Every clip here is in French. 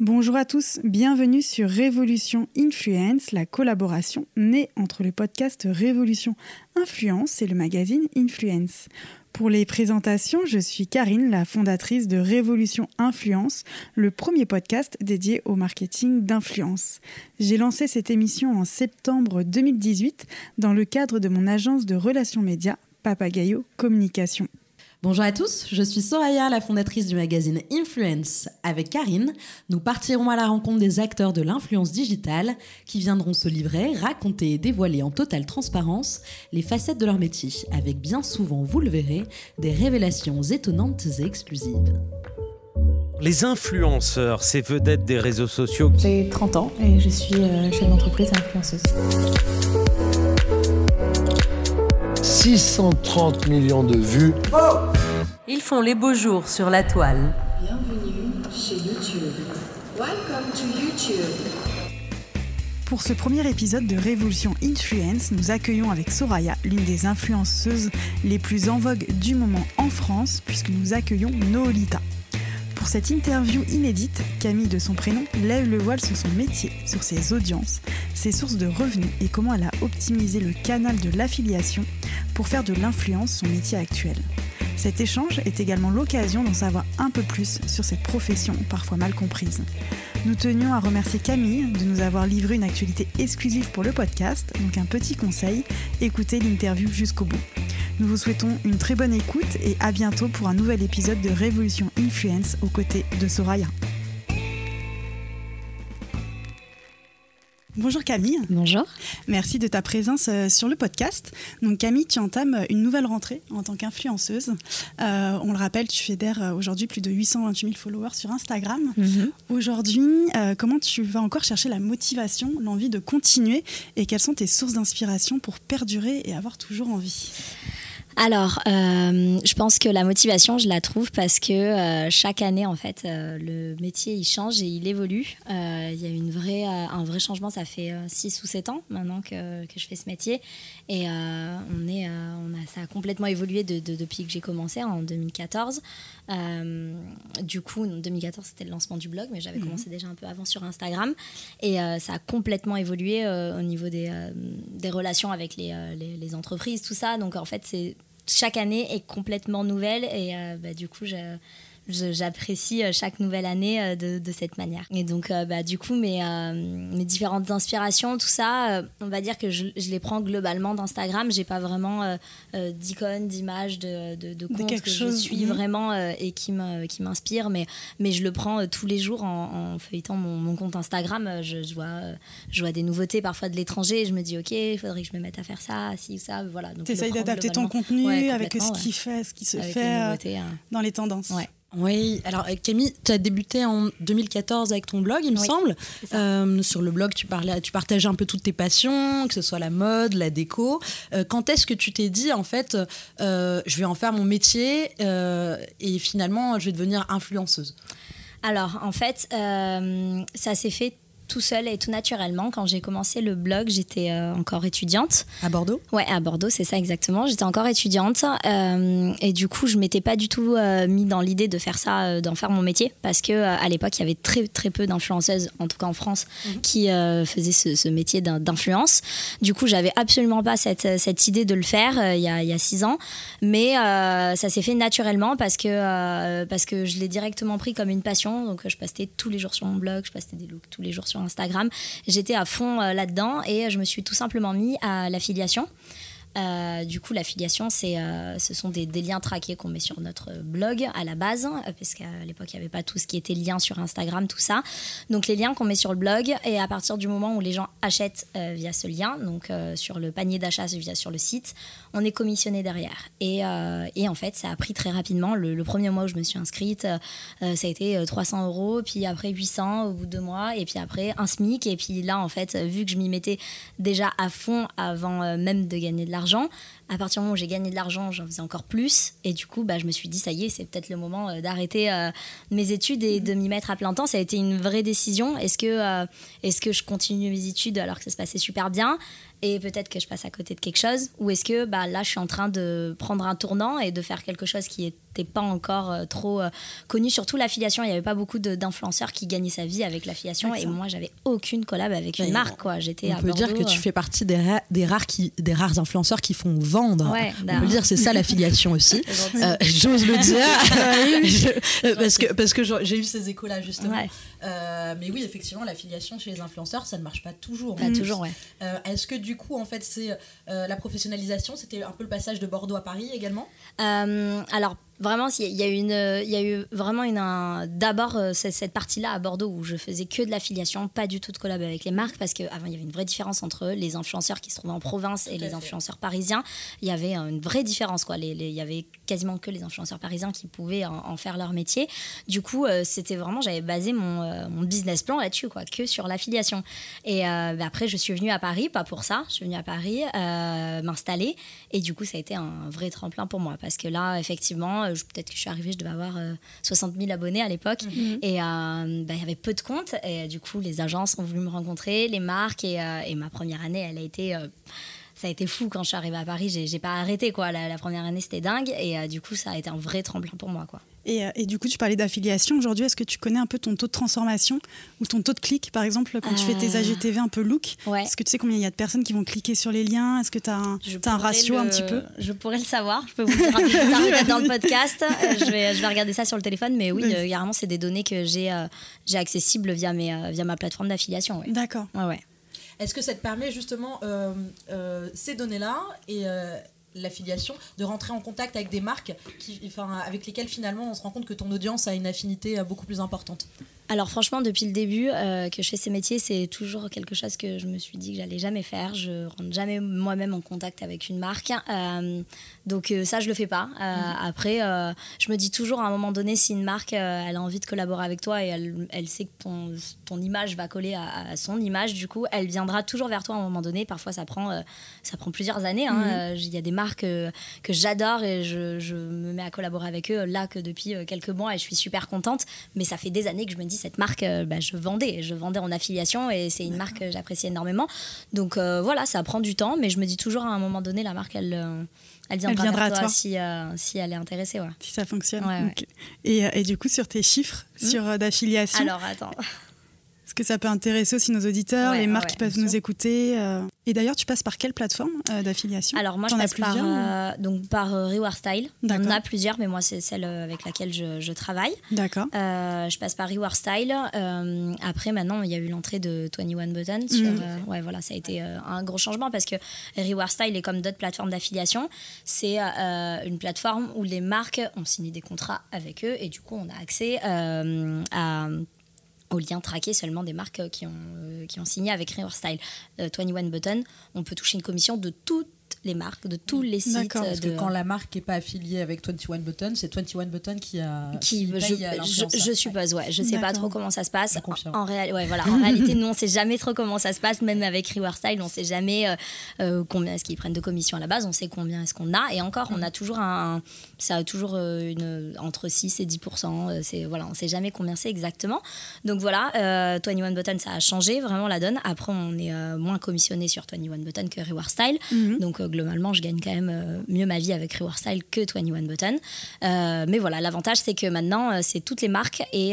Bonjour à tous, bienvenue sur Révolution Influence, la collaboration née entre le podcast Révolution Influence et le magazine Influence. Pour les présentations, je suis Karine, la fondatrice de Révolution Influence, le premier podcast dédié au marketing d'influence. J'ai lancé cette émission en septembre 2018 dans le cadre de mon agence de relations médias Papagayo Communication. Bonjour à tous, je suis Soraya, la fondatrice du magazine Influence. Avec Karine, nous partirons à la rencontre des acteurs de l'influence digitale qui viendront se livrer, raconter et dévoiler en totale transparence les facettes de leur métier, avec bien souvent, vous le verrez, des révélations étonnantes et exclusives. Les influenceurs, ces vedettes des réseaux sociaux. J'ai 30 ans et je suis euh, chef d'entreprise influenceuse. 630 millions de vues. Ils font les beaux jours sur la toile. Bienvenue chez YouTube. Welcome to YouTube. Pour ce premier épisode de Révolution Influence, nous accueillons avec Soraya l'une des influenceuses les plus en vogue du moment en France, puisque nous accueillons Noolita. Pour cette interview inédite, Camille de son prénom lève le voile sur son métier, sur ses audiences, ses sources de revenus et comment elle a optimisé le canal de l'affiliation pour faire de l'influence son métier actuel. Cet échange est également l'occasion d'en savoir un peu plus sur cette profession parfois mal comprise. Nous tenions à remercier Camille de nous avoir livré une actualité exclusive pour le podcast, donc un petit conseil, écoutez l'interview jusqu'au bout. Nous vous souhaitons une très bonne écoute et à bientôt pour un nouvel épisode de Révolution Influence aux côtés de Soraya. Bonjour Camille. Bonjour. Merci de ta présence euh, sur le podcast. Donc Camille, tu entames une nouvelle rentrée en tant qu'influenceuse. Euh, on le rappelle, tu fédères euh, aujourd'hui plus de 828 000 followers sur Instagram. Mhm. Aujourd'hui, euh, comment tu vas encore chercher la motivation, l'envie de continuer et quelles sont tes sources d'inspiration pour perdurer et avoir toujours envie? Alors, euh, je pense que la motivation, je la trouve parce que euh, chaque année, en fait, euh, le métier, il change et il évolue. Il y a une vraie, un vrai changement. Ça fait 6 ou 7 ans maintenant que, que je fais ce métier. Et on est, on a, ça a complètement évolué de- de- depuis que j'ai commencé en 2014. Euh, du coup, en 2014, c'était le lancement du blog, mais j'avais commencé déjà un peu avant sur Instagram. Et ça a complètement évolué au niveau des, des relations avec les, les, les entreprises, tout ça. Donc en fait, c'est chaque année est complètement nouvelle et euh, bah, du coup, je- j'apprécie euh, chaque nouvelle année euh, de, de cette manière. Et donc, euh, bah, du coup, mes, mes différentes inspirations, tout ça, on va dire que je, je les prends globalement d'Instagram. J'ai pas vraiment d'icônes, d'images, de, de, de comptes que chose, je suis mhm. vraiment et qui m'inspirent, mais, mais je le prends tous les jours en, en feuilletant mon, mon compte Instagram. Je, je vois, je vois des nouveautés parfois de l'étranger et je me dis, ok, il faudrait que je me mette à faire ça, ci ou ça. Voilà. Tu d'adapter ton contenu Ouais, avec ce complètement, qui, ouais. fait, ce qui se Avec fait nouveautés, hein. dans les tendances. Ouais. Oui, alors euh, Camille, tu as débuté en 2014 avec ton blog, il me Oui, semble. Euh, sur le blog, tu, parlais, tu partageais un peu toutes tes passions, que ce soit la mode, la déco. Euh, quand est-ce que tu t'es dit, en fait, euh, je vais en faire mon métier et finalement, je vais devenir influenceuse? Alors, en fait, ça s'est fait tout seul et tout naturellement. Quand j'ai commencé le blog, j'étais euh, encore étudiante. à Bordeaux? Ouais, à Bordeaux, c'est ça exactement. J'étais encore étudiante euh, et du coup, je m'étais pas du tout euh, mis dans l'idée de faire ça, d'en faire mon métier, parce que à l'époque, il y avait très très peu d'influenceuses, en tout cas en France, qui euh, faisaient ce, ce métier d'in- d'influence. Du coup, j'avais absolument pas cette, cette idée de le faire il y, a, il y a six ans, mais ça s'est fait naturellement parce que parce que je l'ai directement pris comme une passion. Donc, je postais tous les jours sur mon blog, je postais des looks tous les jours sur Instagram. J'étais à fond euh, là-dedans et je me suis tout simplement mis à l'affiliation. Euh, du coup, l'affiliation, c'est, euh, ce sont des, liens traqués qu'on met sur notre blog à la base, euh, parce qu'à l'époque, il n'y avait pas tout ce qui était lien sur Instagram, tout ça. Donc, les liens qu'on met sur le blog, et à partir du moment où les gens achètent euh, via ce lien, donc sur le panier d'achat via sur le site, on est commissionné derrière. Et, et en fait, ça a pris très rapidement. Le, le premier mois où je me suis inscrite, ça a été euh, 300 euros, puis après 800 au bout de deux mois, et puis après un SMIC. Et puis là, en fait, vu que je m'y mettais déjà à fond avant même de gagner de l'argent, d'argent à partir du moment où j'ai gagné de l'argent, j'en faisais encore plus. Et du coup, bah, je me suis dit, ça y est, c'est peut-être le moment euh, d'arrêter euh, mes études et de m'y mettre à plein temps. Ça a été une vraie décision. Est-ce que, euh, est-ce que je continue mes études alors que ça se passait super bien et peut-être que je passe à côté de quelque chose? Ou est-ce que bah, là, je suis en train de prendre un tournant et de faire quelque chose qui est n'était pas encore euh, trop euh, connu? Surtout l'affiliation, il n'y avait pas beaucoup d'influenceurs qui gagnaient sa vie avec l'affiliation. Et moi, j'avais aucune collab avec une marque. Quoi. J'étais On à peut dire que tu fais partie des, ra- des, rares qui, des rares influenceurs qui font vendre. Ouais, On bah. peut le dire, c'est ça l'affiliation aussi. Euh, J'ose le dire. Je- euh, parce que, parce que j'ai eu ces échos-là, justement. Ouais. Euh, mais oui, effectivement, l'affiliation chez les influenceurs, ça ne marche pas toujours. Pas toujours, ouais. Euh, Est-ce que du coup, en fait, c'est la professionnalisation, c'était un peu le passage de Bordeaux à Paris également? Alors vraiment, il y a eu une, il y a eu vraiment une, un- d'abord euh, cette partie-là à Bordeaux où je faisais que de l'affiliation, pas du tout de collab avec les marques parce qu'avant il y avait une vraie différence entre les influenceurs qui se trouvaient en province et les influenceurs parisiens. Il y avait euh, une vraie différence quoi. Les- les- il y avait quasiment que les influenceurs parisiens qui pouvaient en, en faire leur métier. Du coup, euh, c'était vraiment, j'avais basé mon, euh, mon business plan là-dessus quoi, que sur l'affiliation. Et euh, bah, après, je suis venue à Paris, pas pour ça. Je suis venue à Paris euh, m'installer. Et du coup, ça a été un vrai tremplin pour moi. Parce que là, effectivement, euh, peut-être que je suis arrivée, je devais avoir euh, 60 000 abonnés à l'époque. Et euh, bah, il y avait peu de comptes. Et euh, du coup, les agences ont voulu me rencontrer, les marques. Et, euh, et ma première année, elle a été. euh, ça a été fou quand je suis arrivée à Paris, j'ai j'ai pas arrêté quoi. La, la première année c'était dingue et euh, du coup ça a été un vrai tremplin pour moi quoi. Et, euh, et du coup, tu parlais d'affiliation. Aujourd'hui, est-ce que tu connais un peu ton taux de transformation ou ton taux de clic, par exemple, quand tu fais tes Euh, AGTV un peu look? Ouais. Est-ce que tu sais combien il y a de personnes qui vont cliquer sur les liens? Est-ce que tu as un, ratio un petit peu? Je pourrais le savoir. Je peux vous le dire un peu plus tard, dans le podcast. Euh, je, vais, je vais regarder ça sur le téléphone. Mais oui, euh, carrément, c'est des données que j'ai euh, j'ai accessibles via, mes, euh, via ma plateforme d'affiliation. Ouais. D'accord. Ouais, ouais. Est-ce que ça te permet justement euh, euh, ces données-là et euh, l'affiliation de rentrer en contact avec des marques enfin, avec lesquelles finalement on se rend compte que ton audience a une affinité euh, beaucoup plus importante Alors franchement, depuis le début euh, que je fais ces métiers, c'est toujours quelque chose que je me suis dit que j'allais jamais faire. Je rentre jamais moi-même en contact avec une marque. Euh, donc euh, ça, je le fais pas. Euh, Après, je me dis toujours à un moment donné, si une marque, elle a envie de collaborer avec toi et elle, elle sait que ton, ton image va coller à, à son image, du coup, elle viendra toujours vers toi à un moment donné. Parfois, ça prend, ça prend plusieurs années. hein. Euh, Il y a des marques que j'adore et je, je me mets à collaborer avec eux là que depuis quelques mois et je suis super contente. Mais ça fait des années que je me dis cette marque, euh, bah, je vendais, je vendais en affiliation et c'est une marque que j'apprécie énormément. Donc euh, voilà, ça prend du temps, mais je me dis toujours à un moment donné, la marque, elle, euh, elle viendra, à toi, toi. si, euh, si elle est intéressée. Ouais. Si ça fonctionne. Ouais, ouais. Ok. Et, et du coup, sur tes chiffres sur euh, d'affiliation, Alors attends. Est-ce que ça peut intéresser aussi nos auditeurs, Ouais, les marques ouais, qui peuvent nous sûr. écouter euh, Et d'ailleurs, tu passes par quelle plateforme euh, d'affiliation? Alors moi, je passe par, euh, donc, par euh, Reward Style. On en a plusieurs, mais moi, c'est celle avec laquelle je, je travaille. D'accord. Je passe par Reward Style. Euh, après, maintenant, il y a eu l'entrée de 21 Button. Sur, Mhm. euh, ouais, voilà, ça a été un gros changement parce que Reward Style est comme d'autres plateformes d'affiliation. C'est une plateforme où les marques ont signé des contrats avec eux et du coup, on a accès à aux liens traqués seulement des marques qui ont, euh, qui ont signé avec Reward Style. Euh, 21 Button, on peut toucher une commission de toutes les marques, de tous les sites. D'accord, Parce que de- quand la marque n'est pas affiliée avec 21 Button, c'est 21 Button qui a qui, paye je, à je, je suppose, ouais. Je sais pas trop comment ça se passe. En, réa- ouais, voilà. en réalité, nous, on sait jamais trop comment ça se passe. Même avec Reward Style, on sait jamais euh, euh, combien est-ce qu'ils prennent de commission à la base. On sait combien est-ce qu'on a. Et encore, on a toujours un, ça a toujours euh, une, entre 6 et 10 euh, C'est voilà, on sait jamais combien c'est exactement. Donc voilà, euh, 21 Button, ça a changé vraiment la donne. Après, on est moins commissionné sur 21 Button que Reward Style. Mhm. Donc globalement, je gagne quand même euh, mieux ma vie avec Reward Style que 21 Button. Euh, mais voilà, l'avantage c'est que maintenant euh, c'est toutes les marques et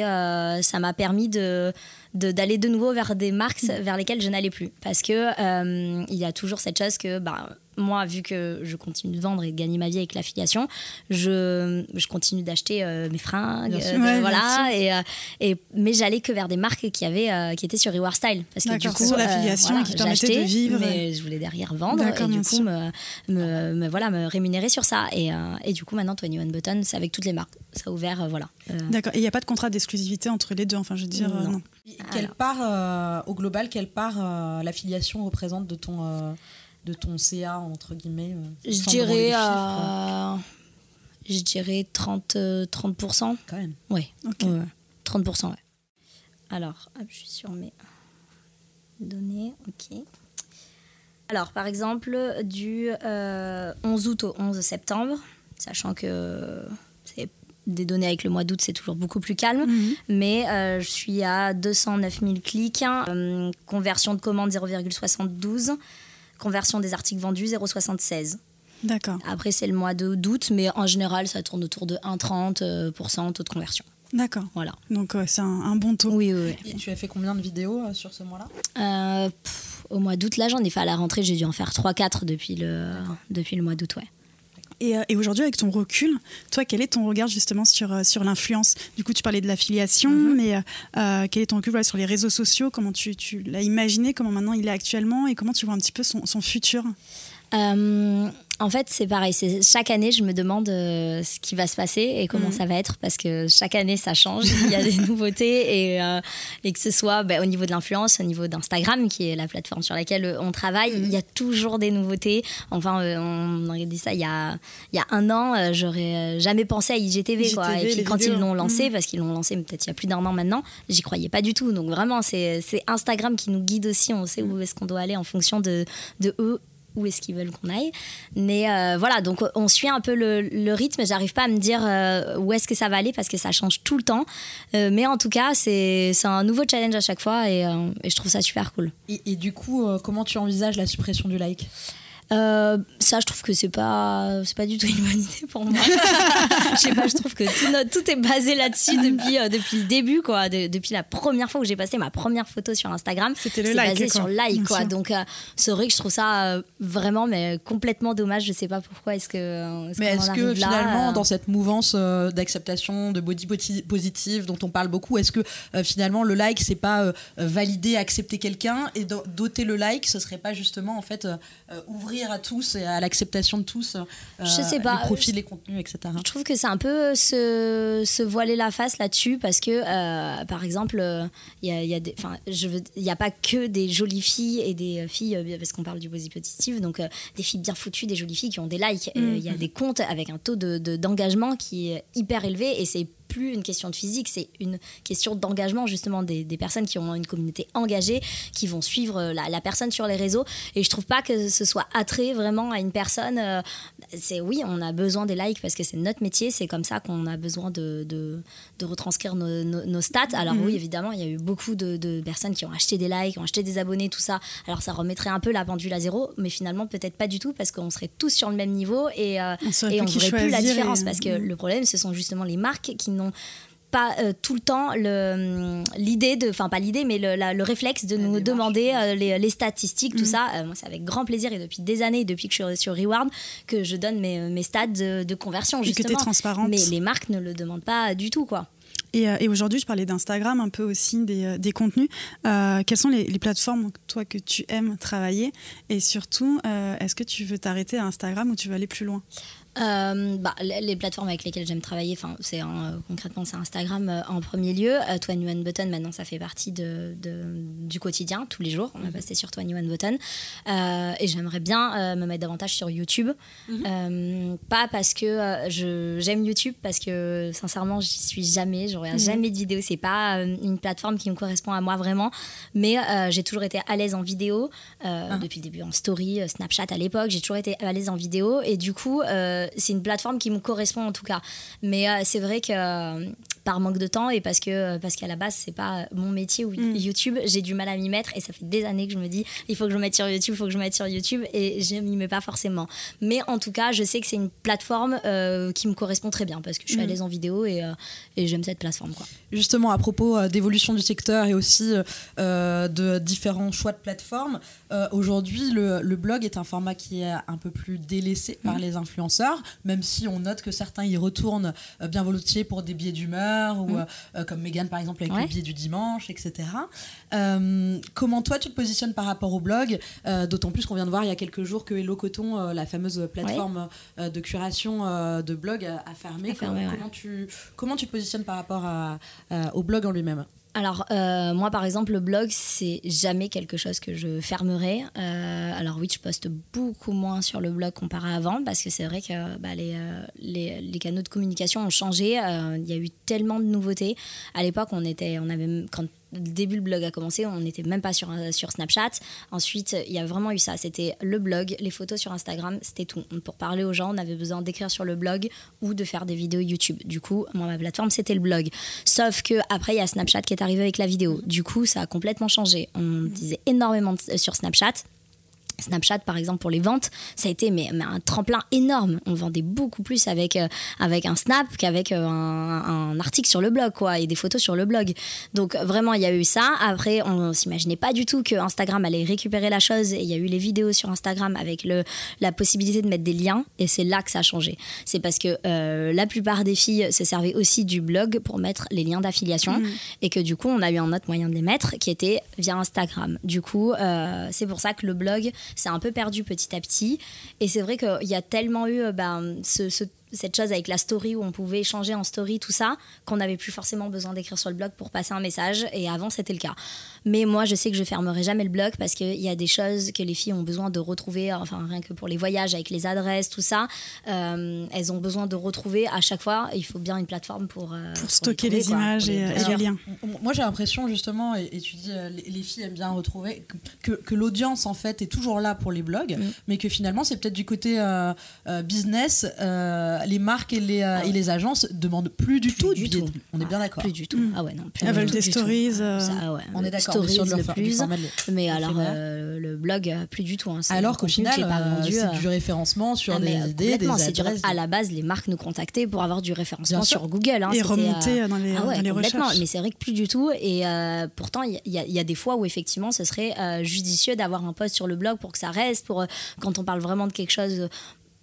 ça m'a permis de d'aller de, nouveau vers des marques vers lesquelles je n'allais plus parce que il y a toujours cette chose que bah, moi vu que je continue de vendre et de gagner ma vie avec l'affiliation je, je continue d'acheter euh, mes fringues sûr. euh, Ouais, voilà et, euh, et mais j'allais que vers des marques qui avaient euh, qui étaient sur Reward Style parce que du coup sur euh, l'affiliation voilà, qui permettait de vivre. mais je voulais derrière vendre et du coup me, me, me- voilà me rémunérer sur ça et, euh, et du coup maintenant 21 Button c'est avec toutes les marques ça a ouvert euh, voilà Euh, D'accord. Et il n'y a pas de contrat d'exclusivité entre les deux, enfin, je veux dire, euh, Non. non. Quelle Alors. part, euh, au global, quelle part euh, l'affiliation représente de ton, euh, de ton CA, entre guillemets euh, je dirais euh, je dirais 30 euh, 30% Quand même. ouais, Ok. ouais, ouais. 30% ouais alors hop, je suis sur mes données ok alors par exemple du euh, 11 août au 11 septembre sachant que c'est des données avec le mois d'août, c'est toujours beaucoup plus calme. Mhm. Mais euh, je suis à 209 000 clics, euh, conversion de commande 0,72, conversion des articles vendus 0,76. D'accord. Après, c'est le mois de- d'août, mais en général, ça tourne autour de 1,30% euh, pour cent taux de conversion. D'accord. Voilà. Donc ouais, c'est un, un bon taux. Oui, oui, oui. Et tu as fait combien de vidéos euh, sur ce mois-là? Euh, au mois d'août, là, j'en ai fait à la rentrée, j'ai dû en faire 3-4 depuis le, depuis le mois d'août, ouais. Et, euh, et aujourd'hui, avec ton recul, toi, quel est ton regard justement sur, euh, sur l'influence? Du coup, tu parlais de l'affiliation, mais euh, euh, quel est ton recul voilà, sur les réseaux sociaux? Comment tu, tu l'as imaginé? Comment maintenant il est actuellement? Et comment tu vois un petit peu son, son futur? Euh, en fait, c'est pareil. C'est chaque année, je me demande euh, ce qui va se passer et comment Mhm. ça va être parce que chaque année, ça change. Il y a des nouveautés et, euh, et que ce soit bah, au niveau de l'influence, au niveau d'Instagram, qui est la plateforme sur laquelle euh, on travaille, il y a toujours des nouveautés. Enfin, euh, on aurait dit ça il y a, il y a un an, j'aurais jamais pensé à IGTV. quoi. Et puis quand vidéos. ils l'ont lancé, Mhm. parce qu'ils l'ont lancé peut-être il y a plus d'un an maintenant, j'y croyais pas du tout. Donc vraiment, c'est c'est Instagram qui nous guide aussi. On sait où est-ce qu'on doit aller en fonction de, de eux où est-ce qu'ils veulent qu'on aille. Mais euh, voilà, donc on suit un peu le, le rythme. J'arrive pas à me dire euh, où est-ce que ça va aller parce que ça change tout le temps. Euh, mais en tout cas, c'est un nouveau challenge à chaque fois et, je trouve ça super cool. et, du coup, comment tu envisages la suppression du like? Euh, ça, je trouve que c'est pas, c'est pas du tout une bonne idée pour moi. je sais pas, je trouve que tout, notre- tout est basé là-dessus depuis, euh, depuis le début, quoi. De- depuis la première fois que j'ai posté ma première photo sur Instagram, C'était le like, basé quoi. sur like, Bien quoi. sûr. Donc, euh, c'est vrai que je trouve ça euh, vraiment, mais complètement dommage. Je sais pas pourquoi est-ce que. Mais est-ce que là, finalement, dans cette mouvance d'acceptation, de body positive dont on parle beaucoup, est-ce que finalement le like, c'est pas valider, accepter quelqu'un et do- doter le like, ce serait pas justement en fait euh, ouvrir à tous et à l'acceptation de tous euh, Je sais pas. les profils, les contenus, etc. Je trouve que c'est un peu se, se voiler la face là-dessus parce que, euh, par exemple, euh, il y a, il y a des- enfin, je veux- il y a pas que des jolies filles et des euh, filles, euh, parce qu'on parle du body positive, donc euh, des filles bien foutues, des jolies filles qui ont des likes. Euh, Il y a des comptes avec un taux de- de- d'engagement qui est hyper élevé et c'est plus une question de physique, c'est une question d'engagement justement des, des personnes qui ont une communauté engagée, qui vont suivre euh, la, la personne sur les réseaux. Et je trouve pas que ce soit attrait vraiment à une personne. euh, c'est oui, on a besoin des likes parce que c'est notre métier, c'est comme ça qu'on a besoin de, de, de retranscrire nos, nos- nos stats. Alors oui, évidemment, il y a eu beaucoup de, de personnes qui ont acheté des likes, qui ont acheté des abonnés, tout ça. Alors ça remettrait un peu la pendule à zéro, mais finalement peut-être pas du tout parce qu'on serait tous sur le même niveau et, euh, On et plus on verrait plus la et- différence parce que Mm. le problème, ce sont justement les marques qui n'ont pas euh, tout le temps le- l'idée de enfin pas l'idée mais le, la- le réflexe de nous demander euh, les, les statistiques tout ça. Euh, moi c'est avec grand plaisir et depuis des années depuis que je suis sur Reward que je donne mes, mes stats de, de conversion Et que justement. t'es transparente. mais les marques ne le demandent pas du tout quoi. Et, et aujourd'hui, je parlais d'Instagram, un peu aussi des, des contenus. Euh, quelles sont les, les plateformes, toi, que tu aimes travailler? Et surtout, euh, est-ce que tu veux t'arrêter à Instagram ou tu veux aller plus loin? Euh, bah, les plateformes avec lesquelles j'aime travailler, enfin, c'est euh, concrètement c'est Instagram euh, en premier lieu. Euh, 21 Button, maintenant, ça fait partie de, de- du quotidien, tous les jours. On va passer sur 21 Button. Euh, et j'aimerais bien me mettre davantage sur YouTube. Euh, pas parce que j'aime YouTube, parce que sincèrement, j'y suis jamais. Je regarde jamais de vidéos. C'est pas une plateforme qui me correspond à moi vraiment. Mais j'ai toujours été à l'aise en vidéo, euh, depuis le début en story, Snapchat à l'époque. J'ai toujours été à l'aise en vidéo. Et du coup, c'est une plateforme qui me correspond en tout cas. Mais euh, c'est vrai que euh, par manque de temps et parce que parce qu'à la base, c'est pas mon métier ou YouTube, j'ai du mal à m'y mettre. Et ça fait des années que je me dis, il faut que je me mette sur YouTube, il faut que je me mette sur YouTube. Et je m'y mets pas forcément. Mais en tout cas, je sais que c'est une plateforme euh, qui me correspond très bien parce que je suis à l'aise en vidéo et, euh, et j'aime cette plateforme. Quoi. Justement, à propos euh, d'évolution du secteur et aussi euh, de différents choix de plateformes, euh, aujourd'hui, le, le blog est un format qui est un peu plus délaissé par les influenceurs, même si on note que certains y retournent euh, bien volontiers pour des billets d'humeur, ou euh, euh, comme Megan par exemple avec Ouais. le billet du dimanche, etc. Euh, comment toi tu te positionnes par rapport au blog D'autant plus qu'on vient de voir il y a quelques jours que Hello Coton, la fameuse plateforme de curation de blog, a, fermé. A fermé, comment, ouais. tu, comment tu te positionnes par rapport à, à- au blog en lui-même? Alors, euh, moi, par exemple, le blog, c'est jamais quelque chose que je fermerai. Euh, alors, oui, je poste beaucoup moins sur le blog comparé à avant, parce que c'est vrai que bah, les, euh, les, canaux de communication ont changé. Il y a eu tellement de nouveautés. À l'époque, on était, on avait, quand le début le blog a commencé, on n'était même pas sur, euh, sur Snapchat. Ensuite, il y a vraiment eu ça. C'était le blog, les photos sur Instagram, c'était tout. Pour parler aux gens, on avait besoin d'écrire sur le blog ou de faire des vidéos YouTube. Du coup, moi, ma plateforme, c'était le blog. Sauf que après, il y a Snapchat qui est arrivé avec la vidéo. Du coup, ça a complètement changé. On disait énormément de- sur Snapchat. Snapchat par exemple pour les ventes, ça a été mais, mais un tremplin énorme. On vendait beaucoup plus avec, euh, avec un snap qu'avec euh, un, un article sur le blog quoi et des photos sur le blog. Donc vraiment il y a eu ça. Après on s'imaginait pas du tout que Instagram allait récupérer la chose et il y a eu les vidéos sur Instagram avec le, la possibilité de mettre des liens et c'est là que ça a changé. C'est parce que euh, la plupart des filles se servaient aussi du blog pour mettre les liens d'affiliation et que du coup on a eu un autre moyen de les mettre qui était via Instagram. Du coup c'est pour ça que le blog c'est un peu perdu petit à petit. Et c'est vrai qu'il y a tellement eu euh, ben, ce, ce- cette chose avec la story où on pouvait échanger en story, tout ça, qu'on n'avait plus forcément besoin d'écrire sur le blog pour passer un message. Et avant, c'était le cas. Mais moi, je sais que je fermerai jamais le blog parce qu'il y a des choses que les filles ont besoin de retrouver, enfin, rien que pour les voyages, avec les adresses, tout ça, euh, elles ont besoin de retrouver à chaque fois. Il faut bien une plateforme pour, euh, Pour stocker trouver, les quoi, images pour les- et, les liens. Moi, j'ai l'impression, justement, et, et tu dis, euh, les, les filles aiment bien retrouver, que, que- que l'audience, en fait, est toujours là pour les blogs, Mm. mais que finalement, c'est peut-être du côté euh, euh, business, euh, les marques et les, euh, Ah ouais. et les agences demandent plus du tout du billets. tout. On est bien Ah, d'accord. Plus du tout. Mm. Ah ouais, non. Plus Elles du veulent tout, des stories, euh, Ça, ouais. On est d'accord, Stories sur le plus. de- Mais alors, euh, le blog, euh, plus du tout. hein. Alors qu'au final, euh, c'est euh, du référencement sur ah, des euh, idées, des c'est du- adresses. À la base, les marques nous contactaient pour avoir du référencement Bien sûr. sur Google. hein. Et remonter euh, dans les, ah dans les recherches. Mais c'est vrai que plus du tout. Et euh, pourtant, il y, a- il y a des fois où effectivement, ce serait euh, judicieux d'avoir un post sur le blog pour que ça reste. Pour euh, quand on parle vraiment de quelque chose.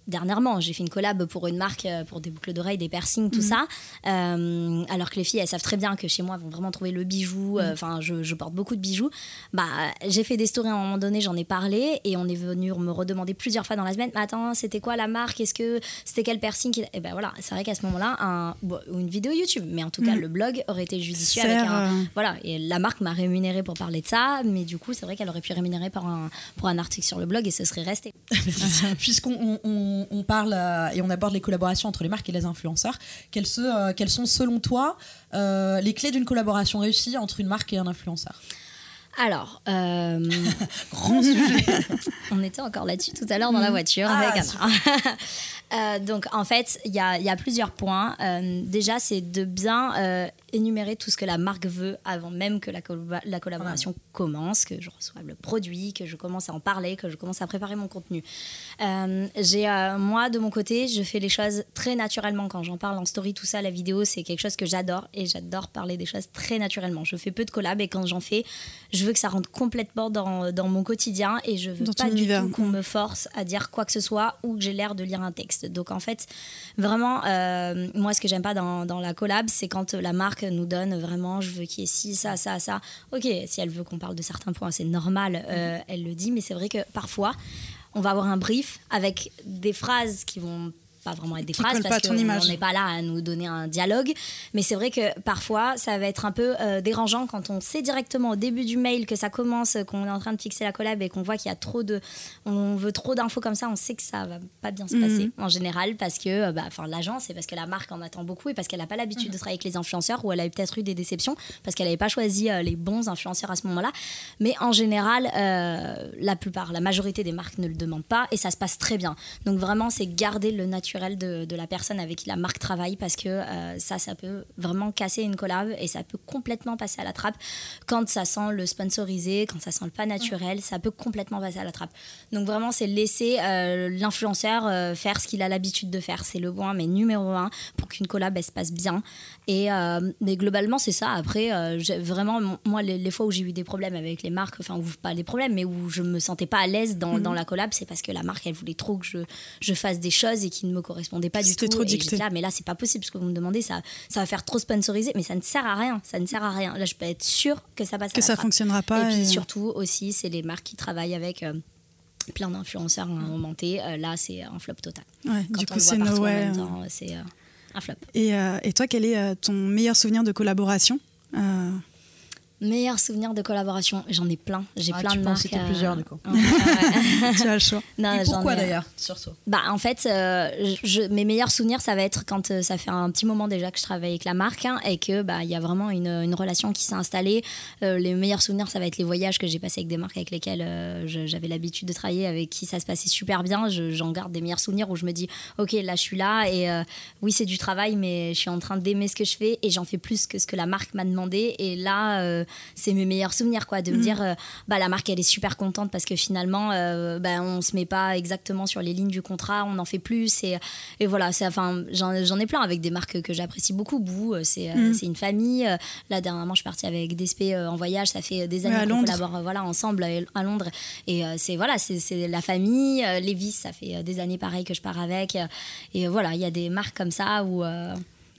Dernièrement, j'ai fait une collab pour une marque euh, pour des boucles d'oreilles, des piercings, tout ça. Euh, alors que les filles, elles savent très bien que chez moi, elles vont vraiment trouver le bijou. euh, Enfin, je, je porte beaucoup de bijoux. Bah, j'ai fait des stories à un moment donné, j'en ai parlé et on est venu me redemander plusieurs fois dans la semaine. Mais attends, c'était quoi la marque? Est-ce que c'était quel piercing Et ben voilà, c'est vrai qu'à ce moment-là, un, bon, ou une vidéo YouTube, mais en tout cas, Mm. le blog aurait été judicieux avec un. Voilà, et la marque m'a rémunéré pour parler de ça, mais du coup, c'est vrai qu'elle aurait pu rémunérer par un, pour un article sur le blog et ce serait resté. Puisqu'on on, parle euh, et on aborde les collaborations entre les marques et les influenceurs, quelles, se- euh, quelles sont selon toi euh, les clés d'une collaboration réussie entre une marque et un influenceur? Alors, euh, Grand sujet. on était encore là-dessus tout à l'heure dans la voiture Ah, avec Anna. Euh, donc en fait, il y a, il y a plusieurs points. Euh, déjà, c'est de bien euh, énumérer tout ce que la marque veut avant même que la, collab- la collaboration commence, que je reçoive le produit, que je commence à en parler, que je commence à préparer mon contenu. J'ai moi de mon côté, je fais les choses très naturellement quand j'en parle en story, tout ça, la vidéo, c'est quelque chose que j'adore et j'adore parler des choses très naturellement. Je fais peu de collabs et quand j'en fais, je veux que ça rentre complètement dans, dans mon quotidien et je veux Dans pas du tout qu'on me force à dire quoi que ce soit ou que j'ai l'air de lire un texte. Donc en fait, vraiment, euh, moi ce que j'aime pas dans, dans la collab, c'est quand la marque nous donne vraiment, je veux qu'il y ait ci, ça, ça, ça. Ok, si elle veut qu'on parle de certains points, c'est normal, euh, elle le dit, mais c'est vrai que parfois, on va avoir un brief avec des phrases qui vont pas vraiment être des phrases parce qu'on n'est pas là à nous donner un dialogue. Mais c'est vrai que parfois ça va être un peu euh, dérangeant quand on sait directement au début du mail que ça commence qu'on est en train de fixer la collab et qu'on voit qu'il y a trop de on veut trop d'infos comme ça on sait que ça va pas bien se passer en général parce que euh, bah, enfin l'agence c'est parce que la marque en attend beaucoup et parce qu'elle n'a pas l'habitude de travailler avec les influenceurs ou elle a peut-être eu des déceptions parce qu'elle n'avait pas choisi euh, les bons influenceurs à ce moment-là. Mais en général euh, la plupart la majorité des marques ne le demandent pas et ça se passe très bien. Donc vraiment c'est garder le naturel de, de la personne avec qui la marque travaille parce que euh, ça ça peut vraiment casser une collab et ça peut complètement passer à la trappe. Quand ça sent le sponsorisé quand ça sent le pas naturel ça peut complètement passer à la trappe. Donc vraiment c'est laisser euh, l'influenceur euh, faire ce qu'il a l'habitude de faire. C'est le point mais numéro un pour qu'une collab elle se passe bien. Et mais globalement c'est ça. Après vraiment moi les, les fois où j'ai eu des problèmes avec les marques enfin pas des problèmes mais où je me sentais pas à l'aise dans, dans la collab c'est parce que la marque elle voulait trop que je, je fasse des choses et qui ne me correspondaient pas du tout trop et dicté. j'étais là mais là c'est pas possible ce que vous me demandez ça ça va faire trop sponsorisé mais ça ne sert à rien ça ne sert à rien là je peux être sûre que ça passe à que la ça trappe. fonctionnera pas. Et puis et- surtout aussi, c'est les marques qui travaillent avec euh, plein d'influenceurs à un moment T. Euh, là, c'est un flop total. ouais, Quand du on coup, c'est no temps, c'est euh, un flop. Et, euh, et toi, quel est euh, ton meilleur souvenir de collaboration Euh, Meilleur souvenir de collaboration, j'en ai plein. J'ai Ah, plein tu de marques. citer euh, plusieurs, du coup. ouais, ouais. Tu as le choix. Non, pourquoi ai- d'ailleurs Surtout. Bah, en fait, euh, je, mes meilleurs souvenirs, ça va être quand euh, ça fait un petit moment déjà que je travaille avec la marque hein, et que bah il y a vraiment une, une relation qui s'est installée. Euh, les meilleurs souvenirs, ça va être les voyages que j'ai passés avec des marques avec lesquelles euh, j'avais l'habitude de travailler, avec qui ça se passait super bien. Je- J'en garde des meilleurs souvenirs où je me dis, ok, là je suis là et euh, oui c'est du travail, mais je suis en train d'aimer ce que je fais et j'en fais plus que ce que la marque m'a demandé. Et là, euh, c'est mes meilleurs souvenirs, quoi, de me dire, euh, bah, la marque, elle est super contente parce que finalement, euh, bah, on se met pas exactement sur les lignes du contrat, on en fait plus. Et, et voilà, c'est, enfin, j'en, ai plein avec des marques que j'apprécie beaucoup. Bou, c'est, euh, c'est une famille. Euh, Là, dernièrement, je suis partie avec DSP euh, en voyage. Ça fait des années qu'on collabore euh, voilà, ensemble euh, à Londres. Et euh, c'est, voilà, c'est, la famille. Euh, Levis, ça fait euh, des années pareil que je pars avec. Euh, Et euh, voilà, il y a des marques comme ça où.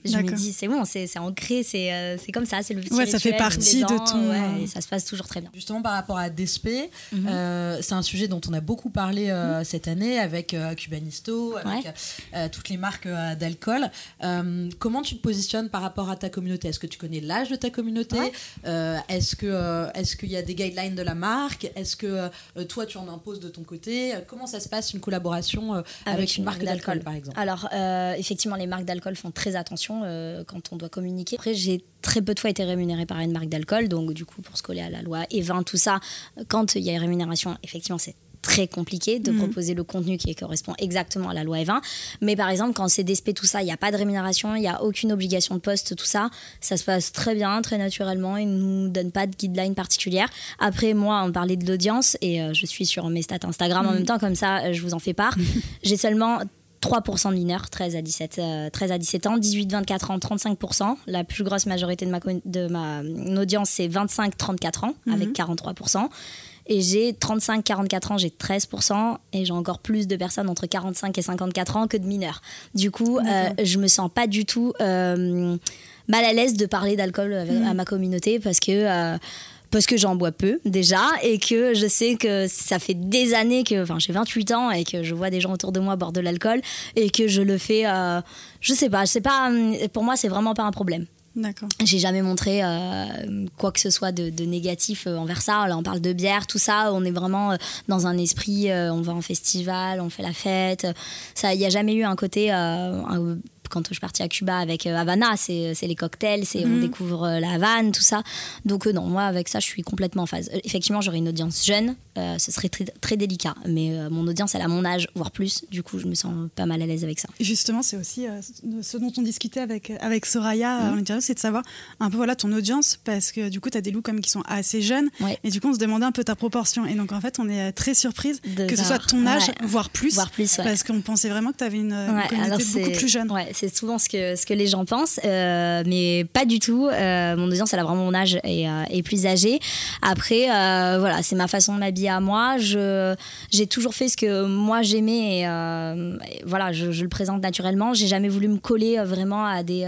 Je me dis, c'est bon, c'est, ancré, c'est, euh, c'est comme ça, c'est le petit Ouais, ça fait partie de ton- ouais, et ça se passe toujours très bien. Justement, par rapport à Despé, Mhm. euh, c'est un sujet dont on a beaucoup parlé euh, cette année avec euh, Cubanisto, avec Ouais. euh, toutes les marques euh, d'alcool. Euh, comment tu te positionnes par rapport à ta communauté? Est-ce que tu connais l'âge de ta communauté? Ouais. Euh, Est-ce que euh, est-ce qu'il y a des guidelines de la marque? Est-ce que euh, toi tu en imposes de ton côté? Comment ça se passe une collaboration euh, avec, une marque d'alcool, par exemple? Alors, euh, effectivement, les marques d'alcool font très attention euh, quand on doit communiquer. Après, j'ai très peu de fois été rémunérée par une marque d'alcool, donc du coup, pour se coller à la loi E20, tout ça, quand il y a une rémunération, effectivement, c'est très compliqué de proposer le contenu qui correspond exactement à la loi E20. Mais par exemple, quand c'est DSP, tout ça, il n'y a pas de rémunération, il n'y a aucune obligation de poste, tout ça, ça se passe très bien, très naturellement, ils ne nous donnent pas de guideline particulière. Après, moi, on parlait de l'audience, et euh, je suis sur mes stats Instagram en même temps, comme ça, euh, je vous en fais part. J'ai seulement 3% de mineurs, 13 à 17, euh, 13 à 17 ans, 18-24 ans, 35%. La plus grosse majorité de ma, de ma euh, audience, c'est 25-34 ans, avec 43%. Et j'ai 35-44 ans, j'ai 13%. Et j'ai encore plus de personnes entre 45 et 54 ans que de mineurs. Du coup, euh, je me sens pas du tout euh, mal à l'aise de parler d'alcool avec- à ma communauté parce que. Euh, parce que j'en bois peu déjà et que je sais que ça fait des années que enfin j'ai 28 ans et que je vois des gens autour de moi boire de l'alcool et que je le fais euh, je sais pas c'est pas hum, pour moi c'est vraiment pas un problème D'accord. j'ai jamais montré euh, quoi que ce soit de, de négatif euh, envers ça. Là, on parle de bière, tout ça. On est vraiment euh, dans un esprit. euh, on va en festival, on fait la fête. Ça, il n'y a jamais eu un côté. euh, un- quand je suis partie à Cuba avec euh, Havana, c'est c'est les cocktails, c'est on découvre euh, la Havane, tout ça. Donc euh, non, moi avec ça, je suis complètement en phase. Euh, effectivement, j'aurais une audience jeune, euh, ce serait très, très délicat. Mais euh, mon audience, elle a mon âge, voire plus. Du coup, je me sens pas mal à l'aise avec ça. Justement, c'est aussi euh, ce dont on discutait avec, avec Soraya euh, en interview, c'est de savoir un peu voilà, ton audience, parce que du coup, tu as des loups comme qui sont assez jeunes, Ouais. et du coup, on se demandait un peu ta proportion. Et donc, en fait, on est euh, très surprise De que ce soit ton âge, ouais. voire plus, Voire plus, ouais. parce qu'on pensait vraiment que tu avais une, une communauté beaucoup plus jeune. Ouais, c'est souvent ce que, ce que les gens pensent, euh, mais pas du tout. Euh, mon audience, elle a vraiment mon âge et, euh, et plus âgée. Après, euh, voilà, c'est ma façon de m'habiller à moi. Je, j'ai toujours fait ce que moi j'aimais et, et voilà, je, je le présente naturellement. J'ai jamais voulu me coller vraiment à des,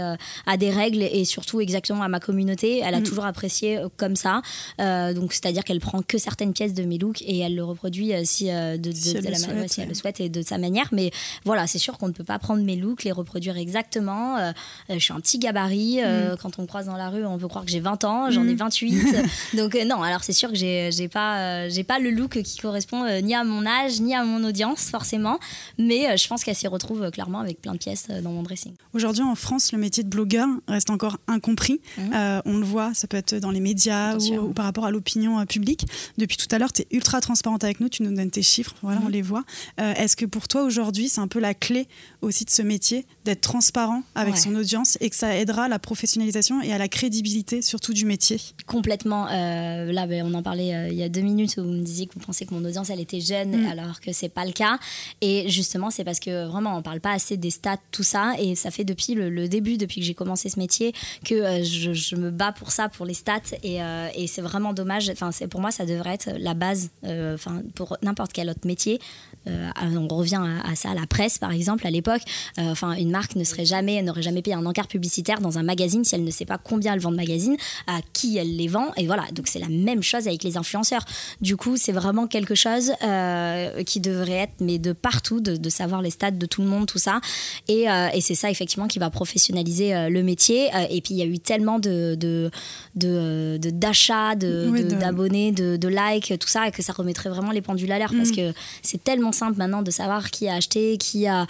à des règles et surtout exactement à ma communauté. Elle a toujours apprécié comme ça. Donc, c'est-à-dire qu'elle prend que certaines pièces de mes looks et elle le reproduit si, de, de- Si elle de le la ma- souhaite, ouais, si elle ouais. le souhaite et de sa manière. Mais voilà, c'est sûr qu'on ne peut pas prendre mes looks, les reproduire exactement. Euh, euh, je suis un petit gabarit. Mm. euh, Quand on me croise dans la rue, on peut croire que j'ai 20 ans. J'en ai 28. Donc euh, non, alors c'est sûr que j'ai j'ai pas, j'ai pas le look qui correspond ni à mon âge, ni à mon audience, forcément. Mais je pense qu'elle s'y retrouve clairement avec plein de pièces dans mon dressing. Aujourd'hui, en France, le métier de blogueur reste encore incompris. Euh, on le voit, ça peut être dans les médias ou, ou par rapport à l'opinion publique. Depuis tout à l'heure, tu es ultra transparente avec nous, tu nous donnes tes chiffres, voilà, on les voit. Est-ce que pour toi, aujourd'hui, c'est un peu la clé aussi de ce métier, d'être transparent avec Ouais. son audience et que ça aidera à la professionnalisation et à la crédibilité surtout du métier Complètement. euh, là, ben, on en parlait euh, il y a deux minutes où vous me disiez que vous pensiez que mon audience elle était jeune, alors que c'est pas le cas. Et justement, c'est parce que vraiment on parle pas assez des stats, tout ça. Et ça fait depuis le, le début, depuis que j'ai commencé ce métier, que euh, je, je me bats pour ça, pour les stats. Et, et c'est vraiment dommage. Enfin, pour moi, ça devrait être la base. Enfin, pour n'importe quel autre métier. Euh, on revient à, à ça, à la presse par exemple, à l'époque. Euh, Enfin, une marque ne serait jamais, n'aurait jamais payé un encart publicitaire dans un magazine si elle ne sait pas combien elle vend de magazines, à qui elle les vend. Et voilà, donc c'est la même chose avec les influenceurs. Du coup, c'est vraiment quelque chose euh, qui devrait être, mais de partout, de, de savoir les stats de tout le monde, tout ça. Et, et c'est ça effectivement qui va professionnaliser le métier. Et puis il y a eu tellement de de- de- de- d'achats, de, Oui, d'abonnés, de, likes, tout ça, et que ça remettrait vraiment les pendules à l'heure parce que c'est tellement simple maintenant de savoir qui a acheté, qui a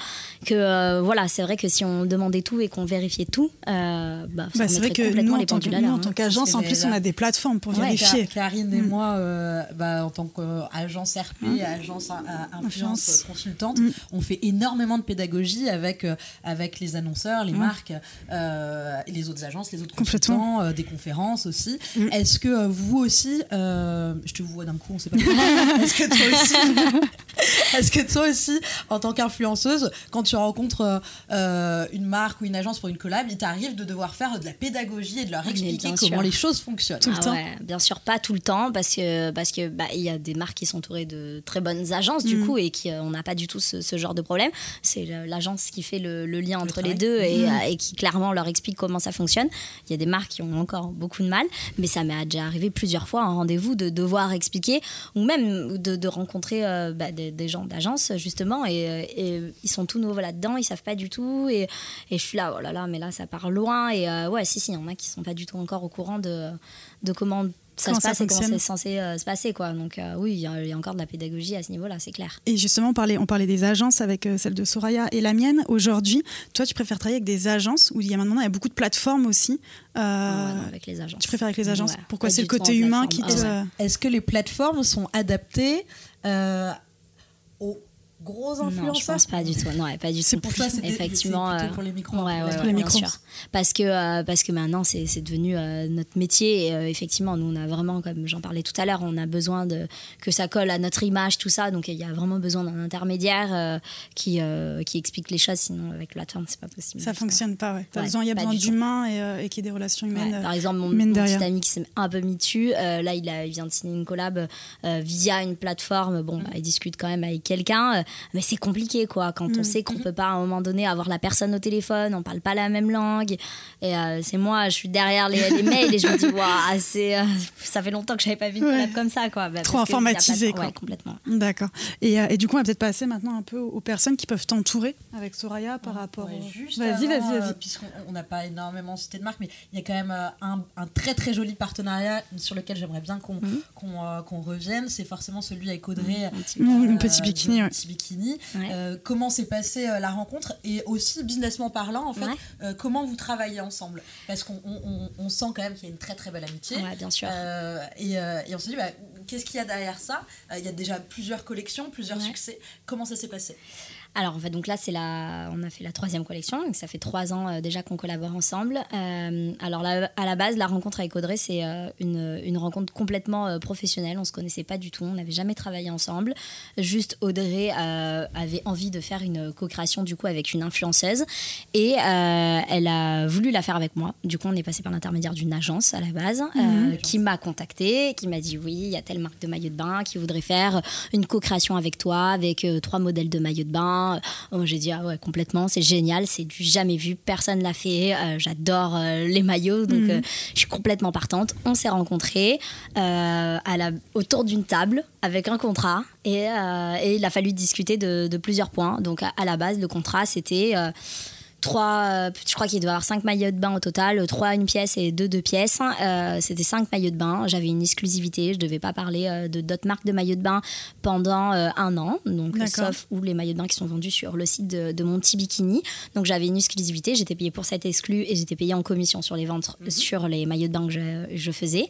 que euh, voilà, c'est vrai que si on demandait tout et qu'on vérifiait tout, euh, bah, Bah, c'est vrai que nous, en tant hein. tant qu'agence, en plus, on a des plateformes pour Ouais, vérifier. Karine et Mm. moi, euh, bah, en tant qu'agence RP, agence à- à influence consultante, Mm. on fait énormément de pédagogie avec, euh, avec les annonceurs, les Mm. marques, euh, et les autres agences, les autres consultants, euh, des conférences aussi. Est-ce que euh, vous aussi, euh, je te vois d'un coup, on sait pas comment, est-ce que toi aussi, est-ce que toi aussi, en tant qu'influenceuse, quand tu rencontres euh, euh, une marque ou une agence pour une collab, il t'arrive de devoir faire de la pédagogie et de leur Mais expliquer bien comment sûr. les choses fonctionnent? Tout le Ah temps. ouais, bien sûr, pas tout le temps, parce que parce que bah, il y a des marques qui sont entourées de très bonnes agences du Mm. coup et qui euh, on n'a pas du tout ce, ce genre de problème. C'est l'agence qui fait le, le lien entre les deux et, Mm. et qui clairement leur explique comment ça fonctionne. Il y a des marques qui ont encore beaucoup de mal, mais ça m'est déjà arrivé plusieurs fois en rendez-vous de devoir expliquer ou même de, de rencontrer euh, bah, des, des gens d'agence justement et, euh, et ils sont tout nouveaux là-dedans, ils savent pas du tout et, et je suis là, oh là là, mais là ça part loin et euh, ouais, si, si, il y en a qui sont pas du tout encore au courant de, de comment ça Comment se ça passe et comment c'est censé euh, se passer quoi. Donc euh, oui, il y, a- il y a encore de la pédagogie à ce niveau-là, c'est clair. Et justement, on parlait, on parlait des agences avec euh, celle de Soraya et la mienne. Aujourd'hui, toi, tu préfères travailler avec des agences où il y a maintenant il y a beaucoup de plateformes aussi. Euh, Ouais, non, avec les agences. tu préfères avec les agences? Ouais, Pourquoi c'est le côté humain qui te. plateforme. Ah Est-ce que les plateformes sont adaptées gros Non, je influenceurs pense pas du tout. Non, ouais, pas du C'est tout. Pour toi, c'est des- effectivement. c'est plutôt euh, pour les micros. Ouais, ouais, Pour ouais, les bien micros. sûr. Parce que, euh, parce que maintenant, c'est c'est devenu euh, notre métier. Et, euh, effectivement, nous, on a vraiment, comme j'en parlais tout à l'heure, on a besoin de, que ça colle à notre image, tout ça. Donc, il y a vraiment besoin d'un intermédiaire euh, qui, euh, qui explique les choses. Sinon, avec la plateforme, c'est pas possible. Ça fonctionne pas, ouais. Besoin, il y a besoin d'humains et, euh, et qu'il y ait des relations humaines. Ouais, par exemple, mon, mon petit ami qui s'est un peu mis dessus, euh, là, il, a, il vient de signer une collab euh, via une plateforme. Bon, bah, il discute quand même avec quelqu'un, euh, mais c'est compliqué, quoi. Quand on sait qu'on peut pas, à un moment donné, avoir la personne au téléphone, on parle pas la même langue. Et euh, c'est moi, je suis derrière les, les mails et je me dis, waouh, c'est, euh, ça fait longtemps que j'avais pas vu une Ouais. collab comme ça, quoi. Bah, Trop informatisé, quoi. Ouais, complètement. D'accord. Et, euh, et du coup, on va peut-être passer maintenant un peu aux personnes qui peuvent t'entourer avec Soraya par rapport. Ouais, au- juste Vas-y, vas-y, euh, vas-y. Puisqu'on on n'a pas énormément cité de marque, mais il y a quand même euh, un, un très très joli partenariat sur lequel j'aimerais bien qu'on qu'on, euh, qu'on revienne. C'est forcément celui avec Audrey. Un petit- Mmh, euh, le petit bikini, le ouais. petit bikini. Ouais. Euh, comment s'est passée euh, la rencontre et aussi businessment parlant en fait Ouais. euh, comment vous travaillez ensemble? Parce qu'on on- on- on sent quand même qu'il y a une très très belle amitié. Ouais, bien sûr. Et, et on se dit bah, qu'est-ce qu'il y a derrière ça? Il y a déjà plusieurs collections plusieurs succès. Comment ça s'est passé? Alors en fait, donc là, c'est la, on a fait la troisième collection, donc ça fait trois ans euh, déjà qu'on collabore ensemble. Euh, alors là, à la base, la rencontre avec Audrey, c'est euh, une, une rencontre complètement professionnelle. On se connaissait pas du tout, on n'avait jamais travaillé ensemble. Juste Audrey avait envie de faire une co-création du coup avec une influenceuse et elle a voulu la faire avec moi. Du coup, on est passé par l'intermédiaire d'une agence à la base euh, qui m'a contacté, qui m'a dit oui, il y a telle marque de maillot de bain qui voudrait faire une co-création avec toi, avec trois modèles de maillot de bain. Oh, J'ai dit ah ouais complètement, c'est génial, c'est du jamais vu, personne l'a fait. Euh, J'adore euh, les maillots, donc euh, je suis complètement partante. On s'est rencontrés euh, à la, autour d'une table avec un contrat et, euh, et il a fallu discuter de, de plusieurs points. Donc à, à la base, le contrat c'était euh, trois, euh, je crois qu'il doit y avoir cinq maillots de bain au total, trois une pièce et deux deux pièces. Euh, C'était cinq maillots de bain. J'avais une exclusivité. Je devais pas parler euh, de d'autres marques de maillots de bain pendant euh, un an. Donc sauf ou les maillots de bain qui sont vendus sur le site de, de mon petit bikini. Donc j'avais une exclusivité. J'étais payée pour cette exclu et j'étais payée en commission sur les ventes sur les maillots de bain que je, je faisais.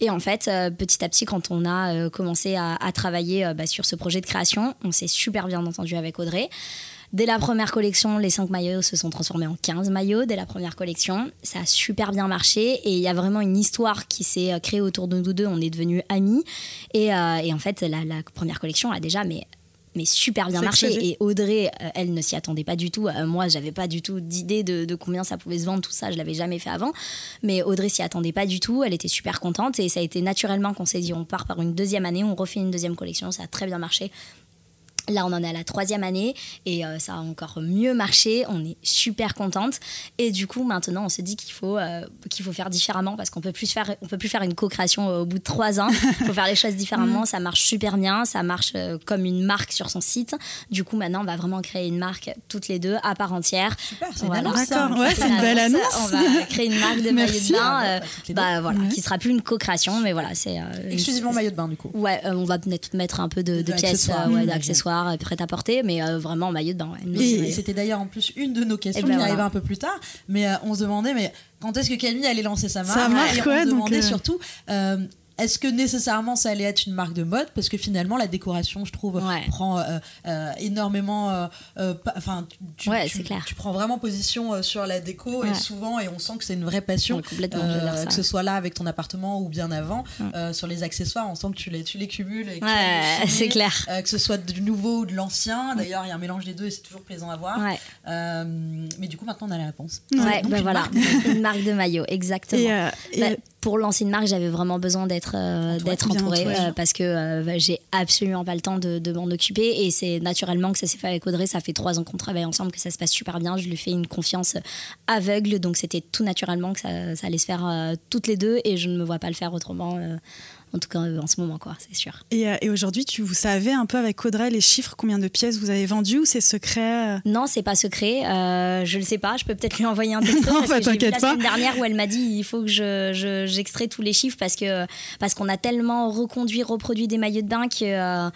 Et en fait, euh, petit à petit, quand on a euh, commencé à, à travailler euh, bah, sur ce projet de création, on s'est super bien entendu avec Audrey. Dès la première collection, les 5 maillots se sont transformés en 15 maillots. Dès la première collection, ça a super bien marché et il y a vraiment une histoire qui s'est euh, créée autour de nous deux. On est devenus amis. Et, euh, et en fait, la, la première collection a déjà mais mais super bien marché. Explosé. et Audrey euh, elle ne s'y attendait pas du tout. Euh, moi j'avais pas du tout d'idée de, de combien ça pouvait se vendre tout ça. Je l'avais jamais fait avant. Mais Audrey s'y attendait pas du tout. Elle était super contente. Et ça a été naturellement qu'on s'est dit on part par une deuxième année. On refait une deuxième collection. Ça a très bien marché Là, on en est à la troisième année et euh, ça a encore mieux marché. On est super contente. Et du coup, maintenant, on se dit qu'il faut, euh, qu'il faut faire différemment parce qu'on peut plus faire, on peut plus faire une co-création euh, au bout de trois ans. Il faut faire les choses différemment. Ça marche super bien. Ça marche euh, comme une marque sur son site. Du coup, maintenant, on va vraiment créer une marque toutes les deux à part entière. super c'est Voilà. une ouais, c'est une belle annonce. On va créer une marque de maillot de bain, euh, Ah, bah, bah, voilà, Ouais. qui sera plus une co-création, mais voilà, c'est euh, exclusivement maillot de bain du coup Ouais, euh, on va peut-être mettre un peu de, De de pièces, euh, ouais, Mmh. d'accessoires, accessoires, prêt à porter, mais vraiment maillot de bain. Ouais. Et, c'était d'ailleurs en plus une de nos questions, qui ben arrivait un peu plus tard, mais on se demandait mais quand est-ce que Camille allait lancer sa marque, sa marque et on se demandait surtout est-ce que nécessairement ça allait être une marque de mode? Parce que finalement, la décoration, je trouve, prend euh, euh, énormément. Euh, enfin, tu, tu, prends vraiment position sur la déco et souvent, et on sent que c'est une vraie passion. que ce soit là avec ton appartement ou bien avant, sur les accessoires, on sent que tu les, tu les cumules. c'est clair. que ce soit du nouveau ou de l'ancien. D'ailleurs, il y a un mélange des deux et c'est toujours plaisant à voir. mais du coup, maintenant, on a la réponse. Ouais, ben voilà, une marque de maillot, exactement. Bah, pour lancer une marque, j'avais vraiment besoin d'être euh, d'être entourée euh, parce que euh, j'ai absolument pas le temps de, de m'en occuper et c'est naturellement que ça s'est fait avec Audrey. Ça fait trois ans qu'on travaille ensemble, que ça se passe super bien. Je lui fais une confiance aveugle, donc c'était tout naturellement que ça, ça allait se faire toutes les deux et je ne me vois pas le faire autrement en tout cas en ce moment, quoi, c'est sûr. Et, euh, et aujourd'hui, tu vous savez un peu avec Audrey les chiffres, combien de pièces vous avez vendues ou c'est secret euh Non, c'est pas secret. Euh, je le sais pas. Je peux peut-être lui envoyer un texto. non, parce que t'inquiète la semaine dernière où elle m'a dit il faut que je, j'extrais tous les chiffres parce que parce qu'on a tellement reconduit, reproduit des maillots de bain que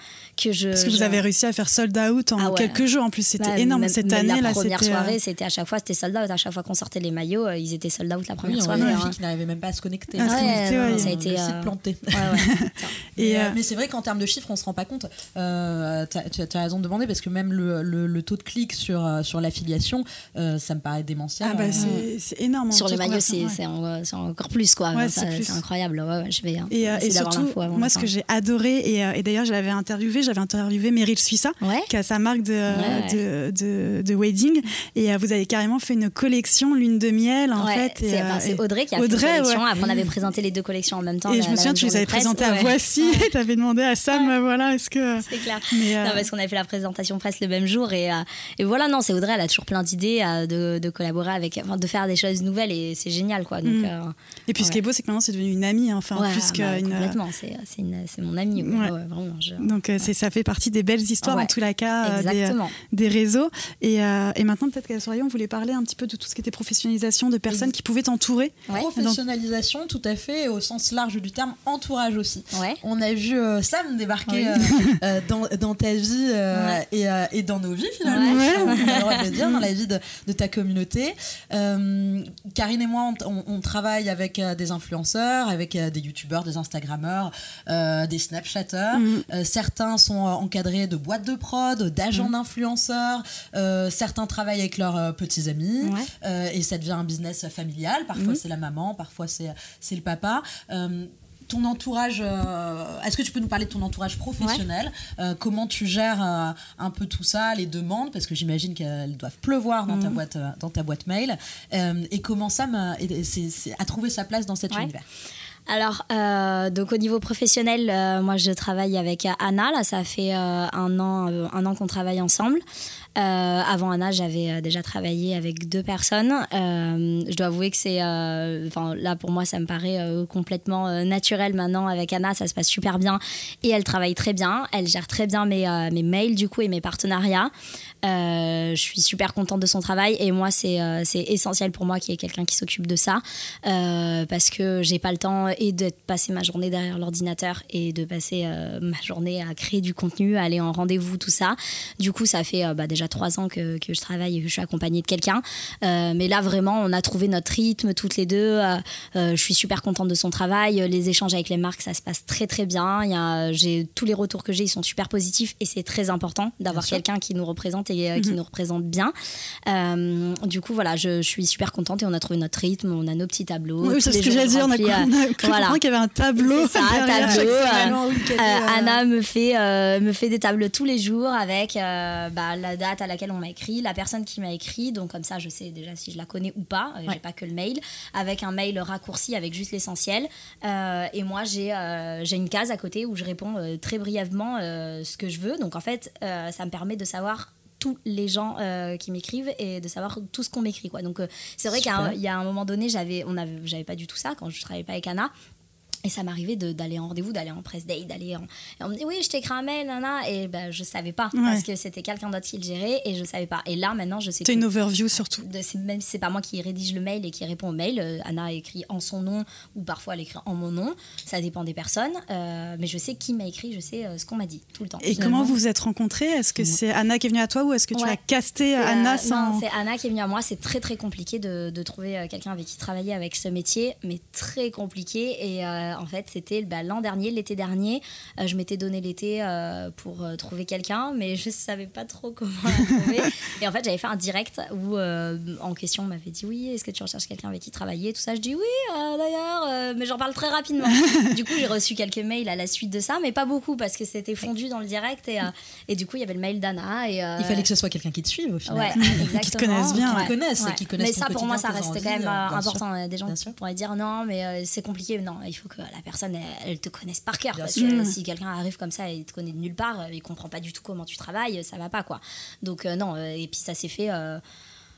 que je. Parce que vous avez réussi à faire sold out en ah quelques jours. En plus, c'était énorme cette année. La première soirée, c'était à chaque fois, c'était sold out. À chaque fois qu'on sortait les maillots, ils étaient sold out la première soirée. Il y a qui n'arrivaient même pas à se connecter. Ah, ça a été planté. Et euh, mais c'est vrai qu'en termes de chiffres, on se rend pas compte. Euh, tu as, raison de demander parce que même le, le, taux de clic sur, euh, sur l'affiliation, ça me paraît démentiel. Ah bah c'est énorme. Sur les maillots, c'est encore plus quoi. c'est incroyable. je vais et, et surtout, moi, ce que j'ai adoré et, et d'ailleurs, je l'avais interviewé, j'avais interviewé Meryl Suissa, qui a sa marque de, de, de, wedding, et vous avez carrément fait une collection lune de miel en fait. C'est Audrey qui a fait une collection. Après, on avait présenté les deux collections en même temps. Et je me souviens, tu les avais présentées à Voici tu avais demandé à Sam, voilà, est-ce que. C'est clair. Euh, non, parce qu'on avait fait la présentation presse le même jour. Et, euh, et voilà, non, c'est Audrey, elle a toujours plein d'idées euh, de, de, collaborer avec, enfin, de faire des choses nouvelles et c'est génial, quoi. Donc, mm. et puis ce qui est beau, c'est que maintenant, c'est devenu une amie, hein, enfin, plus bah, qu'une. Complètement, c'est mon amie. vraiment, Donc, ça fait partie des belles histoires, en les cas, des, des, réseaux. Et, et maintenant, peut-être qu'à la on voulait parler un petit peu de tout ce qui était professionnalisation, de personnes qui pouvaient t'entourer. Professionnalisation, tout à fait, au sens large du terme, entourage aussi. On a vu euh, Sam débarquer euh, euh, dans, dans, ta vie et, et, dans nos vies finalement, on a le droit de dire, dans la vie de, de ta communauté. Karine et moi, on, travaille avec des influenceurs, avec des youtubeurs, des instagrammeurs, des snapchatters. Mm. certains sont encadrés de boîtes de prod, d'agents mm. d'influenceurs. certains travaillent avec leurs petits amis et ça devient un business familial. Parfois mm. c'est la maman, parfois c'est le papa ton entourage, euh, est-ce que tu peux nous parler de ton entourage professionnel euh, Comment tu gères euh, un peu tout ça, les demandes Parce que j'imagine qu'elles doivent pleuvoir dans, ta, mhm. boîte, dans ta boîte mail. et comment ça a trouvé sa place dans cet univers? Alors, donc au niveau professionnel, moi je travaille avec Anna. Là, ça fait un an, un an qu'on travaille ensemble. Euh, avant Anna, j'avais euh, déjà travaillé avec deux personnes. Euh, je dois avouer que c'est, enfin là pour moi, ça me paraît complètement naturel maintenant avec Anna. Ça se passe super bien et elle travaille très bien. Elle gère très bien mes, mails du coup et mes partenariats. je suis super contente de son travail et moi c'est c'est essentiel pour moi qu'il y ait quelqu'un qui s'occupe de ça parce que j'ai pas le temps et de passer ma journée derrière l'ordinateur et de passer ma journée à créer du contenu, à aller en rendez-vous, tout ça. Du coup, ça fait bah, déjà trois ans que, que, je travaille et que je suis accompagnée de quelqu'un. Euh, mais là, vraiment, on a trouvé notre rythme toutes les deux. Euh, euh, je suis super contente de son travail. Les échanges avec les marques, ça se passe très, très bien. Il y a, j'ai, tous les retours que j'ai, ils sont super positifs et c'est très important d'avoir quelqu'un qui nous représente et qui mhm. nous représente bien. du coup, voilà, je, je, suis super contente et on a trouvé notre rythme. On a nos petits tableaux. Oui, c'est ce que j'ai dit. On a, cru voilà. qu'il y avait un tableau. Ça, un tableau. Anna me fait, me fait des tableaux tous les jours avec bah, la date à laquelle on m'a écrit, la personne qui m'a écrit, donc comme ça je sais déjà si je la connais ou pas, euh, j'ai pas que le mail, avec un mail raccourci avec juste l'essentiel. Euh, et moi j'ai euh, j'ai une case à côté où je réponds très brièvement ce que je veux. Donc en fait ça me permet de savoir tous les gens qui m'écrivent et de savoir tout ce qu'on m'écrit quoi donc c'est vrai qu'il y a un moment donné j'avais on avait j'avais pas du tout ça quand je travaillais pas avec Anna Et ça m'arrivait d'aller en rendez-vous, d'aller en press day, d'aller en. Et on me dit oui, je t'écris un mail, nana. Et ben, je savais pas. Ouais. Parce que c'était quelqu'un d'autre qui le gérait et je savais pas. Et là, maintenant, je sais C'est tout. une overview surtout. De- même si c'est pas moi qui rédige le mail et qui répond au mail, euh, Anna écrit en son nom ou parfois elle écrit en mon nom. Ça dépend des personnes. euh, mais je sais qui m'a écrit, je sais euh, ce qu'on m'a dit tout le temps. Et comment vous vous êtes rencontrés? Est-ce que c'est Anna qui est venue à toi ou est-ce que tu Ouais. as casté C'est, euh, Anna sans. Non, c'est Anna qui est venue à moi. C'est très très compliqué de, de trouver quelqu'un avec qui travailler avec ce métier, mais très compliqué. Et en fait, c'était bah, l'an dernier, l'été dernier. euh, je m'étais donné l'été euh, pour euh, trouver quelqu'un, mais je savais pas trop comment la trouver. et en fait, j'avais fait un direct où euh, en question on m'avait dit oui, est-ce que tu recherches quelqu'un avec qui travailler Tout ça, je dis oui, euh, d'ailleurs, euh, mais j'en parle très rapidement. du coup, j'ai reçu quelques mails à la suite de ça, mais pas beaucoup parce que c'était fondu dans le direct et, euh, et du coup, il y avait le mail d'Anna. Et, euh, Il fallait que ce soit quelqu'un qui te suive au final. Ouais, exactement. Qui te connaissent bien. Qui te connaissent et qui connaissent Mais ça, pour moi, ça reste quand même euh, sûr. important. Des gens qui pourraient dire non, mais euh, c'est compliqué. Non, il faut que la personne, elle, elle te connaisse par cœur. Parce que Mm. si quelqu'un arrive comme ça et te connaît de nulle part, euh, il comprend pas du tout comment tu travailles, ça va pas, quoi. Donc, euh, non, euh, et puis ça s'est fait.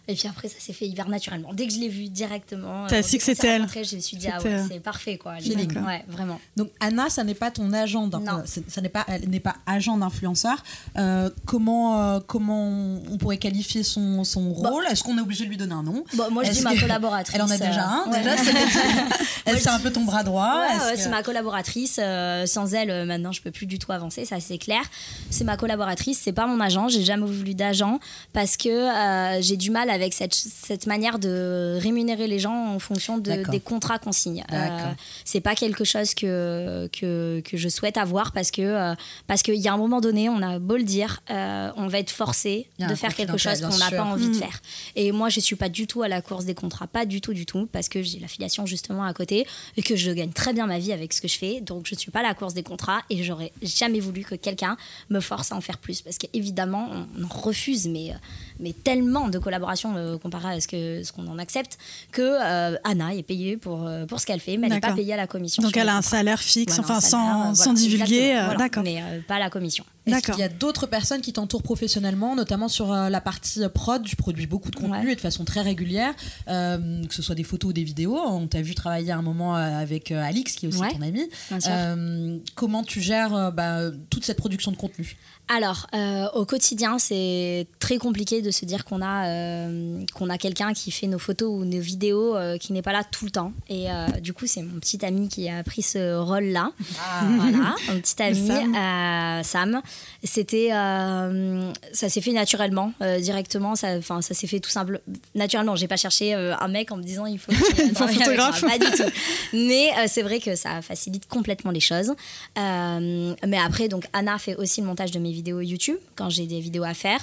Et puis après, ça s'est fait hyper naturellement. Dès que je l'ai vue directement, T'as euh, su que c'était elle. Je me suis dit, ah ouais, c'est parfait, quoi. Feeling. Ouais, vraiment. Donc Anna, ça n'est pas ton agent, Non. ça n'est pas, elle n'est pas agent d'influenceur. Euh, comment, euh, comment on pourrait qualifier son, son rôle? Est-ce qu'on est obligé de lui donner un nom? Bon, moi, je dis ma collaboratrice. Elle en a déjà un. ouais. Déjà, c'est elle, c'est un peu ton bras droit. Ouais, Est-ce ouais, que- c'est ma collaboratrice. euh, sans elle, euh, maintenant, je peux plus du tout avancer, ça c'est clair. C'est ma collaboratrice, c'est pas mon agent. J'ai jamais voulu d'agent parce que euh, j'ai du mal avec cette, cette manière de rémunérer les gens en fonction de, des contrats qu'on signe. Euh, c'est pas quelque chose que, que, que je souhaite avoir parce que euh, parce qu'il y a un moment donné, on a beau le dire, euh, on va être forcé de faire quelque chose qu'on n'a pas envie de Mm. faire. Et moi, je suis pas du tout à la course des contrats, pas du tout, du tout, parce que j'ai l'affiliation justement à côté et que je gagne très bien ma vie avec ce que je fais. Donc, je suis pas à la course des contrats et j'aurais jamais voulu que quelqu'un me force à en faire plus, parce qu'évidemment, on, on refuse, mais euh, mais tellement de collaborations euh, comparé à ce que ce qu'on en accepte que euh, Anna est payée pour euh, pour ce qu'elle fait, mais elle n'est pas payée à la commission. Donc elle le a un contrat. salaire fixe, Voilà, enfin salaire, sans, divulguer. exactement, voilà. D'accord. Mais pas à la commission. Est-ce qu'il y a d'autres personnes qui t'entourent professionnellement, notamment sur euh, la partie euh, prod? Tu produis beaucoup de contenu Ouais. et de façon très régulière, euh, que ce soit des photos ou des vidéos. On t'a vu travailler un moment avec euh, Alix, qui est aussi Ouais, ton ami. bien sûr. Euh, comment tu gères bah, toute cette production de contenu? Alors, euh, au quotidien, c'est très compliqué de se dire qu'on a, euh, qu'on a quelqu'un qui fait nos photos ou nos vidéos euh, qui n'est pas là tout le temps. Et du coup, c'est mon petit ami qui a pris ce rôle-là. Voilà, mon petit ami, Sam. Sam. C'était, euh, ça s'est fait naturellement, euh, directement. Ça, enfin, ça s'est fait tout simple, naturellement. J'ai pas cherché euh, un mec en me disant il faut. un photographe. Pas du tout. Mais c'est vrai que ça facilite complètement les choses. Mais après, donc Anna fait aussi le montage de mes vidéos YouTube quand j'ai des vidéos à faire.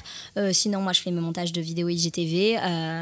Sinon, moi, je fais mes montages de vidéos IGTV.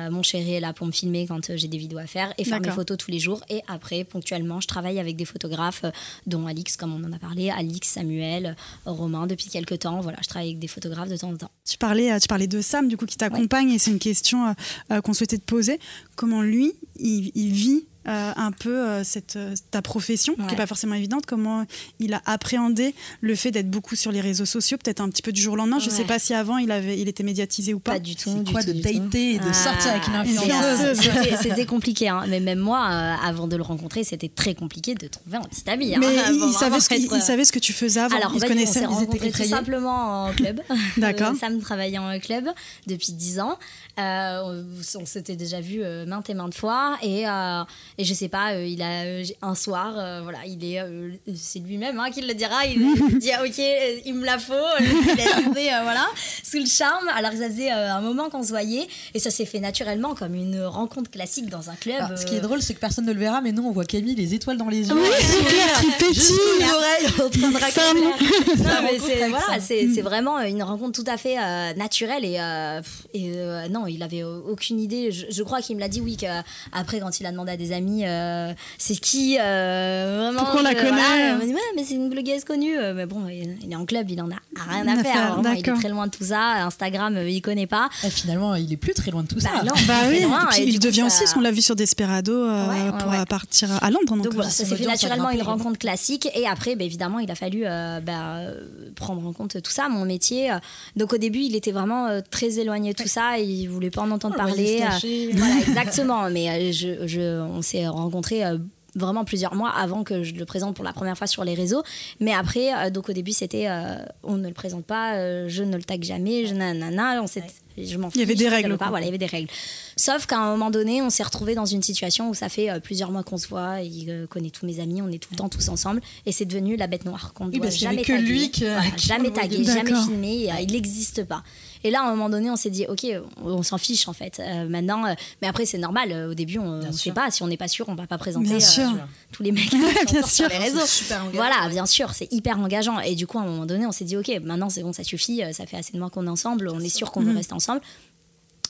Mon chéri est là pour me filmer quand j'ai des vidéos à faire et faire mes photos tous les jours. Et après, ponctuellement, je travaille avec des photographes, dont Alix, comme on en a parlé, Alix, Samuel, Romain depuis quelques temps. Voilà, je travaille avec des photographes de temps en temps. Tu parlais, euh, tu parlais de Sam, du coup, qui t'accompagne, et c'est une question euh, euh, qu'on souhaitait te poser. Comment lui, il, il vit euh, un peu euh, cette, euh, ta profession, qui n'est pas forcément évidente Comment il a appréhendé le fait d'être beaucoup sur les réseaux sociaux, peut-être un petit peu du jour au lendemain Je ne sais pas si avant il, avait, il était médiatisé ou pas. Pas du tout. Du quoi tout, de du tout. et de sortir avec une Ah, influenceuse c'était- compliqué, hein. mais même moi, euh, avant de le rencontrer, c'était très compliqué de trouver un petit ami. hein. Mais il, Bon, il savait ce, qu'il- être, il savait ce que tu faisais avant. Alors, il te fait, on connaissait. s'est tout simplement en club. D'accord. Sam travaillait en club depuis 10 ans. Euh, on on s'était déjà vu euh, maintes et maintes fois. Et, euh, et je sais pas, euh, il a euh, un soir, euh, voilà, il est, euh, c'est lui-même hein, qui le dira. Il, dit ah, ok, il me la faut. Il est tombé, euh, voilà, sous le charme. Alors ça faisait euh, un moment qu'on se voyait et ça s'est fait naturellement comme une rencontre classique dans un club. Alors, Ce qui est drôle, c'est que personne ne le verra, mais nous, on voit Camille les étoiles dans les yeux. Oui, c'est clair, qui pétille. Oreilles en train de raconter. c'est voilà, c'est c'est vraiment une rencontre tout à fait euh, naturelle et, euh, et euh, non, il avait aucune idée. Je, je crois qu'il me l'a dit, oui, qu'après, quand il a demandé à des amis, euh, c'est qui euh, vraiment Pourquoi on la connaît voilà, dit, ouais, mais c'est une blogueuse connue. Euh, Mais bon, il, est en club, il en a rien à À faire. faire, Vraiment, il est très loin de tout ça. Instagram, euh, il connaît pas. Et finalement, il est plus très loin de tout ça. Bah non, Bah très oui, loin, et puis et du il coup, devient ça- aussi, qu'on l'a vu sur Desperado, euh, Ouais, ouais, pour ouais. partir à Londres. Donc, Donc voilà, ça s'est fait naturellement une rencontre classique. Et après, bah, évidemment, il a fallu euh, bah, euh, prendre en compte tout ça, mon métier. Donc au début, il était vraiment euh, très éloigné de tout ça. Il voulait pas en entendre On voyait parler. se cacher. Euh, voilà, exactement. Mais euh, je, je- on s'est rencontrés euh, vraiment plusieurs mois avant que je le présente pour la première fois sur les réseaux. Mais après, euh, donc au début, c'était euh, on ne le présente pas, je ne le tag jamais, je nanana, on s'est- je m'en Il y avait des règles, regarde pas, quoi. Voilà, il y avait des règles. Sauf qu'à un moment donné, on s'est retrouvé dans une situation où ça fait euh, plusieurs mois qu'on se voit, il euh, connaît tous mes amis, on est tout le temps tous ensemble, et c'est devenu la bête noire qu'on ne Oui, doit jamais que taguer. lui qui- Voilà, qui jamais tagué, jamais filmé, euh, il n'existe pas. Et là, à un moment donné, on s'est dit, ok, on, on s'en fiche en fait. Euh, maintenant, euh, mais après, c'est normal. euh, au début, on ne sait pas. Si on n'est pas sûr, on va pas présenter sûr. tous les mecs bien sont sur sûr. les réseaux. Super. Voilà, bien sûr, c'est hyper engageant. Et du coup, à un moment donné, on s'est dit, ok, maintenant c'est bon, ça suffit. Ça fait assez de mois qu'on est ensemble. On est sûr qu'on veut rester ensemble.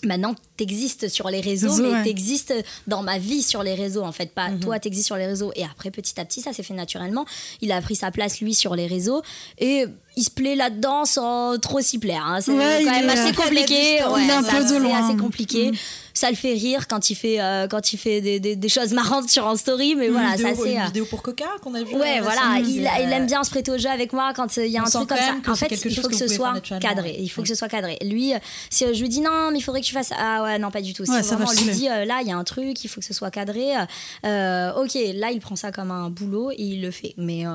Maintenant, t'existes sur les réseaux, mais ouais. t'existes dans ma vie sur les réseaux, en fait. Pas toi, t'existes sur les réseaux. Et après, petit à petit, ça s'est fait naturellement. Il a pris sa place, lui, sur les réseaux. Et il se plaît là-dedans sans trop s'y plaire. hein. C'est Ouais, quand même assez compliqué. Ouais, c'est assez- compliqué. Ça le fait rire quand il fait, euh, quand il fait des, des- des choses marrantes sur un story. Mais voilà, ça c'est. une euh, vidéo pour Coca qu'on a vu. Ouais, euh, voilà, il, aime bien se prêter au jeu avec moi quand il y a On un truc comme ça. En fait, il faut que, que ce soit cadré. Il faut que ce soit cadré. Lui, si je lui dis non, mais il faudrait que tu fasses. Ah ouais, non, pas du tout. Si vraiment lui dit là, il y a un truc, il faut que ce soit cadré. ok, là, il prend ça comme un boulot et il le fait. Mais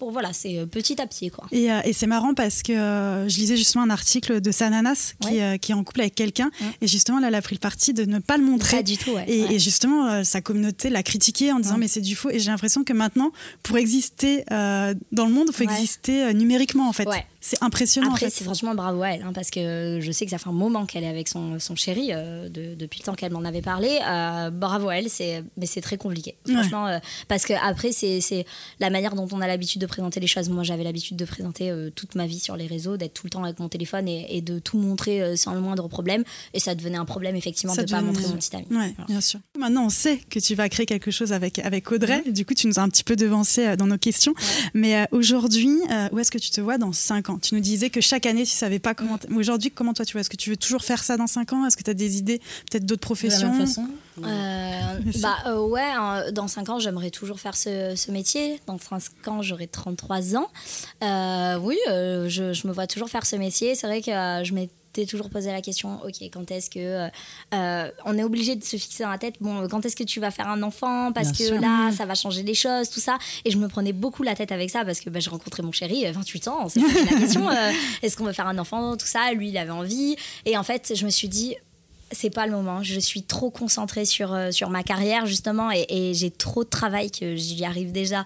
bon, voilà, c'est euh, petit à petit, quoi. Et, euh, et c'est marrant parce que euh, je lisais justement un article de Sananas qui, Ouais. euh, qui est en couple avec quelqu'un et justement là elle a pris le parti de ne pas le montrer. Pas du tout, ouais. Et, et justement sa communauté l'a critiqué en disant mais c'est du faux et j'ai l'impression que maintenant pour exister dans le monde il faut exister numériquement en fait. C'est impressionnant Après, en fait. c'est franchement bravo à elle, hein, parce que je sais que ça fait un moment qu'elle est avec son, son chéri, euh, de- depuis le temps qu'elle m'en avait parlé. Euh, bravo à elle, c'est, mais c'est très compliqué. Franchement, euh, parce que après, c'est, c'est la manière dont on a l'habitude de présenter les choses. Moi, j'avais l'habitude de présenter toute ma vie sur les réseaux, d'être tout le temps avec mon téléphone et, et de tout montrer sans le moindre problème. Et ça devenait un problème, effectivement, Ça de ne pas montrer mon petit ami. Ouais, bien sûr. Maintenant, on sait que tu vas créer quelque chose avec, avec Audrey. Du coup, tu nous as un petit peu devancé dans nos questions. Mais aujourd'hui, où est-ce que tu te vois dans 5 ans? Tu nous disais que chaque année, tu savais pas comment. t- Mais Aujourd'hui, comment toi tu vois? Est-ce que tu veux toujours faire ça dans 5 ans? Est-ce que tu as des idées, peut-être d'autres de la professions? même façon. Euh, bah euh, ouais, hein, dans 5 ans, j'aimerais toujours faire ce, ce métier. Dans 5 ans, j'aurai 33 ans. Euh, oui, euh, je, je me vois toujours faire ce métier. C'est vrai que euh, je m'étais toujours posé la question, ok, quand est-ce que... euh, euh, on est obligé de se fixer dans la tête, bon, quand est-ce que tu vas faire un enfant? Parce Bien que sûr. là, ça va changer les choses, tout ça. Et je me prenais beaucoup la tête avec ça parce que bah, j'ai rencontré mon chéri, euh, 28 ans, on s'est posé la question, euh, est-ce qu'on veut faire un enfant, tout ça? Lui, il avait envie. Et en fait, je me suis dit, c'est pas le moment. Je suis trop concentrée sur, euh, sur ma carrière, justement, et, et j'ai trop de travail que j'y arrive déjà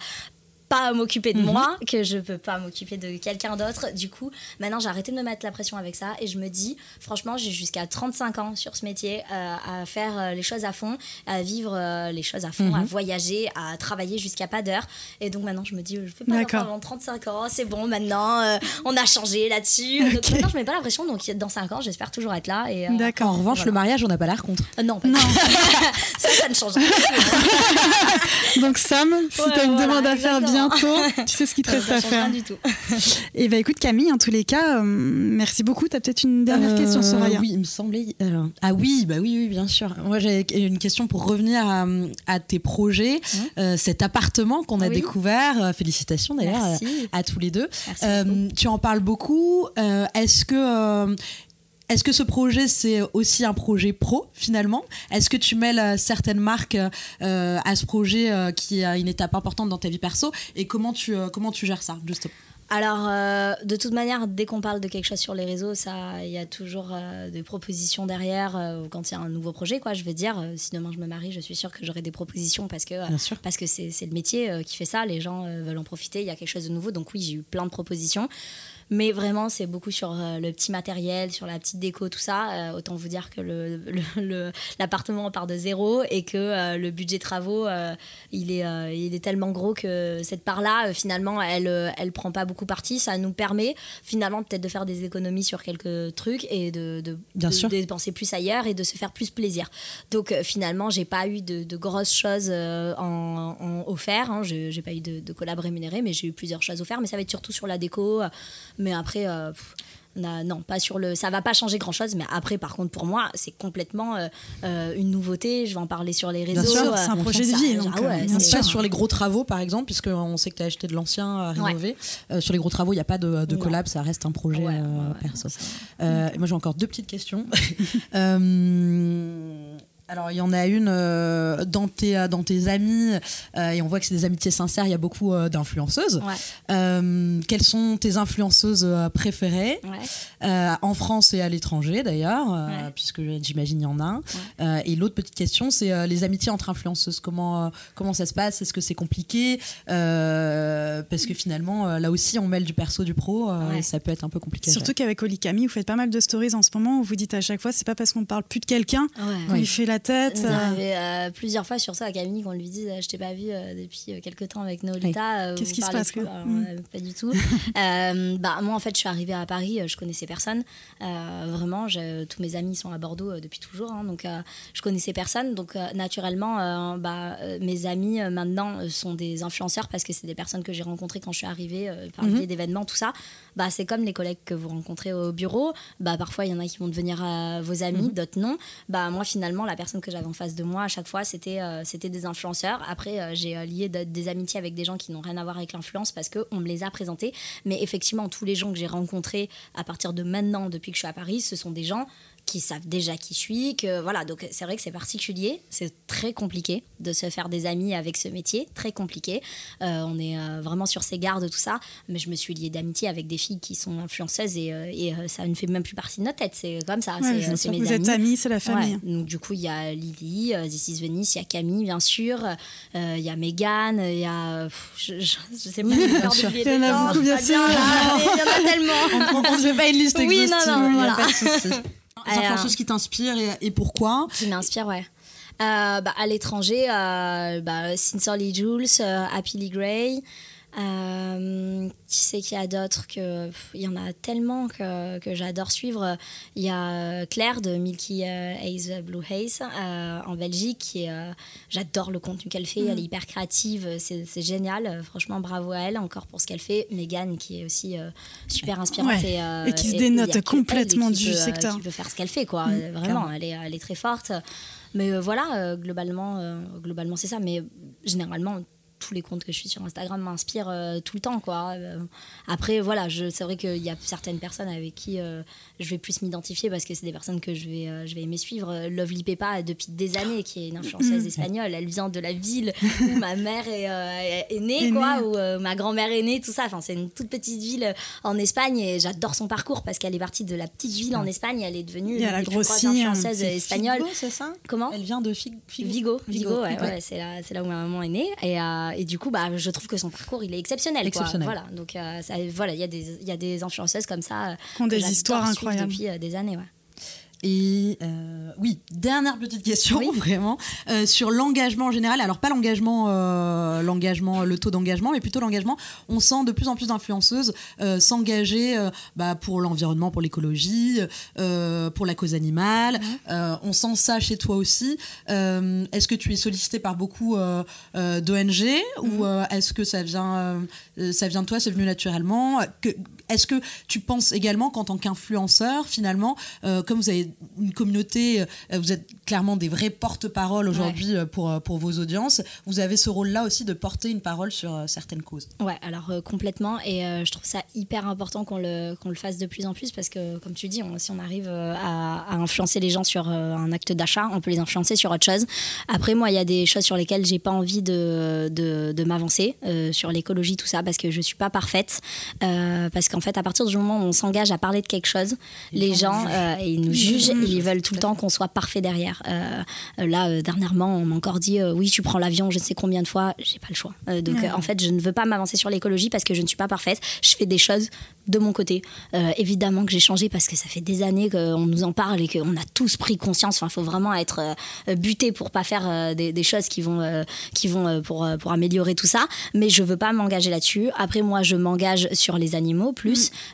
pas à m'occuper de moi, que je peux pas m'occuper de quelqu'un d'autre. Du coup, maintenant, j'ai arrêté de me mettre la pression avec ça et je me dis, franchement, j'ai jusqu'à 35 ans sur ce métier euh, à faire euh, les choses à fond, à vivre euh, les choses à fond, à voyager, à travailler jusqu'à pas d'heure. Et donc maintenant, je me dis, je veux pas D'accord. d'enfant avant 35 ans, c'est bon, maintenant, euh, on a changé là-dessus. Donc Ok. maintenant, je mets pas la pression, donc dans 5 ans, j'espère toujours être là. Et, euh, D'accord. En revanche, Voilà. le mariage, on n'a pas l'air contre. euh, non, pas tout. ça, ça ne change rien. Donc, Sam, si Ouais, tu as une voilà, demande à faire exactement. Bientôt, tu sais ce qu'il te reste à change rien faire. du tout. Et bah écoute, Camille, en tous les cas, euh, merci beaucoup. Tu as peut-être une dernière question, Euh, Soraya Oui, il me semblait. euh, ah oui, bah oui, oui, bien sûr. Moi, j'avais une question pour revenir à, à tes projets. Euh, cet appartement qu'on a Oui. découvert, euh, félicitations d'ailleurs à tous les deux. Merci Euh, tu en parles beaucoup. Euh, Est-ce que euh, est-ce que ce projet, c'est aussi un projet pro, finalement? Est-ce que tu mêles euh, certaines marques euh, à ce projet euh, qui a une étape importante dans ta vie perso? Et comment tu, euh, comment tu gères ça, justement? Alors, euh, de toute manière, dès qu'on parle de quelque chose sur les réseaux, ça, il y a toujours euh, des propositions derrière. euh, quand il y a un nouveau projet, quoi, je veux dire, si demain je me marie, je suis sûre que j'aurai des propositions parce que, parce que c'est le métier qui fait ça. Les gens veulent en profiter. Il y a quelque chose de nouveau. Donc oui, j'ai eu plein de propositions. Mais vraiment, c'est beaucoup sur euh, le petit matériel, sur la petite déco, tout ça. Euh, autant vous dire que le- le- le- l'appartement part de zéro et que euh, le budget travaux, il, est, il est tellement gros que cette part-là, finalement, elle elle prend pas beaucoup parti. Ça nous permet finalement peut-être de faire des économies sur quelques trucs et de, de, Bien de sûr. dépenser plus ailleurs et de se faire plus plaisir. Donc finalement, j'ai pas eu de, de grosses choses en, en offert. Hein. Je- J'ai pas eu de, de collab rémunéré, mais j'ai eu plusieurs choses offertes. Mais ça va être surtout sur la déco. Mais après. euh, pff, on non, pas sur le. Ça va pas changer grand chose, mais après, par contre, pour moi, c'est complètement euh, euh, une nouveauté. Je vais en parler sur les réseaux. sûr, euh, c'est un projet de ça- vie, ah donc, ouais, euh, bien On c'est- se passe sur les gros travaux, par exemple, puisqu'on sait que tu as acheté de l'ancien à rénover. Euh, sur les gros travaux, il n'y a pas de, de Non. collab, ça reste un projet Ouais, euh, ouais, ouais, perso. Euh, et moi, j'ai encore deux petites questions. Euh, Alors, il y en a une euh, dans, tes, dans tes amis, euh, et on voit que c'est des amitiés sincères, il y a beaucoup euh, d'influenceuses. Ouais. Euh, quelles sont tes influenceuses euh, préférées? Ouais. Euh, en France et à l'étranger d'ailleurs, euh, Ouais. puisque j'imagine il y en a un. Euh, et l'autre petite question, c'est euh, les amitiés entre influenceuses. Comment, euh, comment ça se passe? Est-ce que c'est compliqué? Euh, Parce que finalement, euh, là aussi, on mêle du perso, du pro, euh, Ouais. et ça peut être un peu compliqué. Surtout qu'avec Olikami, vous faites pas mal de stories en ce moment où vous dites à chaque fois, c'est pas parce qu'on parle plus de quelqu'un qu'on lui fait la tête. Ça euh, m'est arrivé euh, plusieurs fois sur ça à Camille qu'on lui dise euh, je t'ai pas vu euh, depuis euh, quelques temps avec Nolita. euh, Qu'est-ce qui se passe, quoi Alors, Mm. euh, Pas du tout. Euh, bah, moi en fait je suis arrivée à Paris, euh, je connaissais personne. Euh, vraiment, tous mes amis sont à Bordeaux euh, depuis toujours, hein, donc euh, je connaissais personne. Donc euh, naturellement, euh, bah, euh, mes amis euh, maintenant euh, sont des influenceurs parce que c'est des personnes que j'ai rencontrées quand je suis arrivée euh, par le Mhm. biais d'événements, tout ça. Bah, c'est comme les collègues que vous rencontrez au bureau. Bah, parfois, il y en a qui vont devenir euh, vos amis, Mhm. d'autres non. Bah, moi, finalement, la personne que j'avais en face de moi, à chaque fois, c'était euh, des influenceurs. Après, euh, j'ai euh, lié de- des amitiés avec des gens qui n'ont rien à voir avec l'influence parce qu'on me les a présentés. Mais effectivement, tous les gens que j'ai rencontrés à partir de maintenant, depuis que je suis à Paris, ce sont des gens qui savent déjà qui je suis, que voilà, donc c'est vrai que c'est particulier, c'est très compliqué de se faire des amis avec ce métier, très compliqué. Euh, on est euh, vraiment sur ses gardes, tout ça, mais je me suis liée d'amitié avec des filles qui sont influenceuses et, euh, et, euh, ça ne fait même plus partie de notre tête, c'est comme ça, ouais, c'est sûr. mes vous êtes amis, c'est la famille. Ouais, donc du coup, il y a Lily, euh, This is Venice, il y a Camille, bien sûr, euh, il y a Megan, il y a... pff, je, je, je sais pas, Il y en a beaucoup, je bien pas sûr. Il y en a tellement On ne fait pas une liste Oui, non, exhaustive, non, voilà. Les influenceuses qui t'inspirent et, et pourquoi Qui m'inspire, ouais. Euh, bah, à l'étranger, euh, bah, Sincerely Jules, euh, Happily Gray. Euh, qui c'est qu'il y a d'autres que pff, il y en a tellement que, que j'adore suivre. Il y a euh, Claire de Milky euh, Haze Blue Haze euh, en Belgique qui euh, j'adore le contenu qu'elle fait. Elle est hyper créative, c'est c'est génial. Euh, Franchement, bravo à elle encore pour ce qu'elle fait. Megan qui est aussi euh, super inspirante Ouais. et, euh, Et qui se dénote elle complètement qui du peut, euh, secteur. qui peut faire ce qu'elle fait quoi. Euh, Vraiment, elle est, elle est très forte. Mais euh, voilà, euh, globalement, euh, globalement c'est ça. Mais généralement, tous les comptes que je suis sur Instagram m'inspirent euh, tout le temps, quoi. Euh, après, voilà, c'est vrai qu'il y a certaines personnes avec qui euh, je vais plus m'identifier parce que c'est des personnes que je vais, je vais aimer suivre. Lovely Pepa, depuis des années, qui est une influenceuse espagnole, elle vient de la ville où ma mère est, est née, Est quoi, née. où ma grand-mère est née, tout ça. Enfin, c'est une toute petite ville en Espagne et j'adore son parcours parce qu'elle est partie de la petite ville en Espagne elle est devenue a des plus grosses hein. influenceuses espagnoles. Figo, c'est ça? Comment? Elle vient de Fig- Figo? Vigo, Vigo, Vigo. ouais, c'est là, c'est là où ma maman est née. Et, euh, et du coup, bah, je trouve que son parcours, il est exceptionnel. quoi. Exceptionnel. Voilà, donc euh, ça- voilà, il y a des, y a des influenceuses comme ça. Qui ont des histoires incroyables. Depuis des années, ouais. Et euh, oui, dernière petite question, Oui. vraiment, euh, sur l'engagement en général. Alors pas l'engagement, euh, l'engagement, le taux d'engagement, mais plutôt l'engagement. On sent de plus en plus d'influenceuses s'engager bah, pour l'environnement, pour l'écologie, pour la cause animale. Euh, on sent ça chez toi aussi. Est-ce que tu es sollicité par beaucoup d'ONG ou euh, est-ce que ça vient, ça vient de toi, c'est venu naturellement? Que, Est-ce que tu penses également qu'en tant qu'influenceur, finalement, euh, comme vous avez une communauté, euh, vous êtes clairement des vrais porte-parole aujourd'hui euh, pour, pour vos audiences, vous avez ce rôle-là aussi de porter une parole sur euh, certaines causes? Ouais, alors complètement. Et je trouve ça hyper important qu'on le, qu'on le fasse de plus en plus parce que, comme tu dis, on- si on arrive à, à influencer les gens sur un acte d'achat, on peut les influencer sur autre chose. Après, moi, il y a des choses sur lesquelles j'ai pas envie de, de, de m'avancer, sur l'écologie, tout ça, parce que je suis pas parfaite. Parce qu'en fait, à partir du moment où on s'engage à parler de quelque chose, les gens, euh, ils nous jugent et ils veulent tout le temps qu'on soit parfait derrière. Euh, là, euh, dernièrement, on m'a encore dit euh, oui, tu prends l'avion, je ne sais combien de fois, j'ai pas le choix. Donc, en fait, je ne veux pas m'avancer sur l'écologie parce que je ne suis pas parfaite. Je fais des choses de mon côté. Évidemment que j'ai changé parce que ça fait des années qu'on nous en parle et qu'on a tous pris conscience. Enfin, il faut vraiment être buté pour pas faire des, des choses qui vont, qui vont pour, pour améliorer tout ça. Mais je veux pas m'engager là-dessus. Après, moi, je m'engage sur les animaux plus.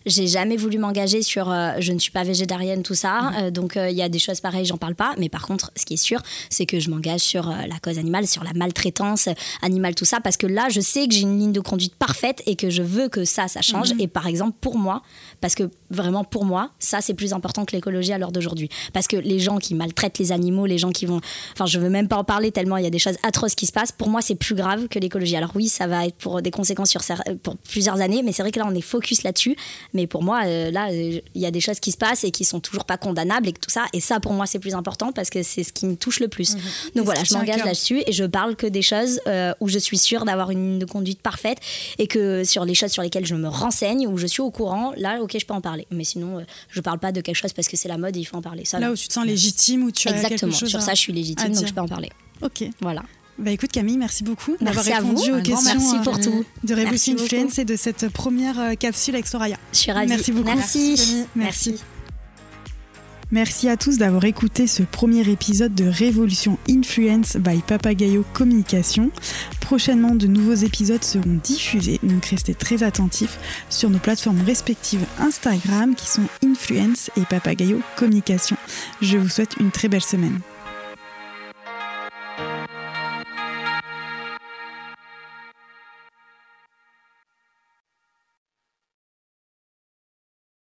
J'ai jamais voulu m'engager sur euh, je ne suis pas végétarienne, tout ça. Euh, donc, euh, il y a des choses pareilles, j'en parle pas. Mais par contre, ce qui est sûr, c'est que je m'engage sur la cause animale, sur la maltraitance animale, tout ça. Parce que là, je sais que j'ai une ligne de conduite parfaite et que je veux que ça, ça change. Et par exemple, pour moi, parce que vraiment pour moi, ça c'est plus important que l'écologie à l'heure d'aujourd'hui. Parce que les gens qui maltraitent les animaux, les gens qui vont. Enfin, je veux même pas en parler tellement il y a des choses atroces qui se passent. Pour moi, c'est plus grave que l'écologie. Alors oui, ça va être pour des conséquences sur pour plusieurs années, mais c'est vrai que là on est focus là-dessus. Mais pour moi, euh, là, euh, il y a des choses qui se passent et qui sont toujours pas condamnables et tout ça. Et ça, pour moi, c'est plus important parce que c'est ce qui me touche le plus. Mhm. Donc voilà, je m'engage là-dessus et je parle que des choses euh, où je suis sûre d'avoir une conduite parfaite et que sur les choses sur lesquelles je me renseigne, où je suis au courant, là, ok, je peux en parler. Mais sinon, euh, je parle pas de quelque chose parce que c'est la mode et il faut en parler. Ça, Là où tu te sens légitime, où tu as Exactement. quelque chose Sur à- ça, je suis légitime, donc je peux en parler. Ok. Voilà. Bah écoute Camille, merci beaucoup d'avoir Merci répondu aux questions merci euh, tout. de Révolution Merci. Influence et de cette première euh, capsule avec Soraya. Je suis ravie. Merci beaucoup. Merci. Camille. Merci. Merci à tous d'avoir écouté ce premier épisode de Révolution Influence by Papagayo Communication. Prochainement, de nouveaux épisodes seront diffusés, donc restez très attentifs sur nos plateformes respectives Instagram qui sont Influence et Papagayo Communication. Je vous souhaite une très belle semaine.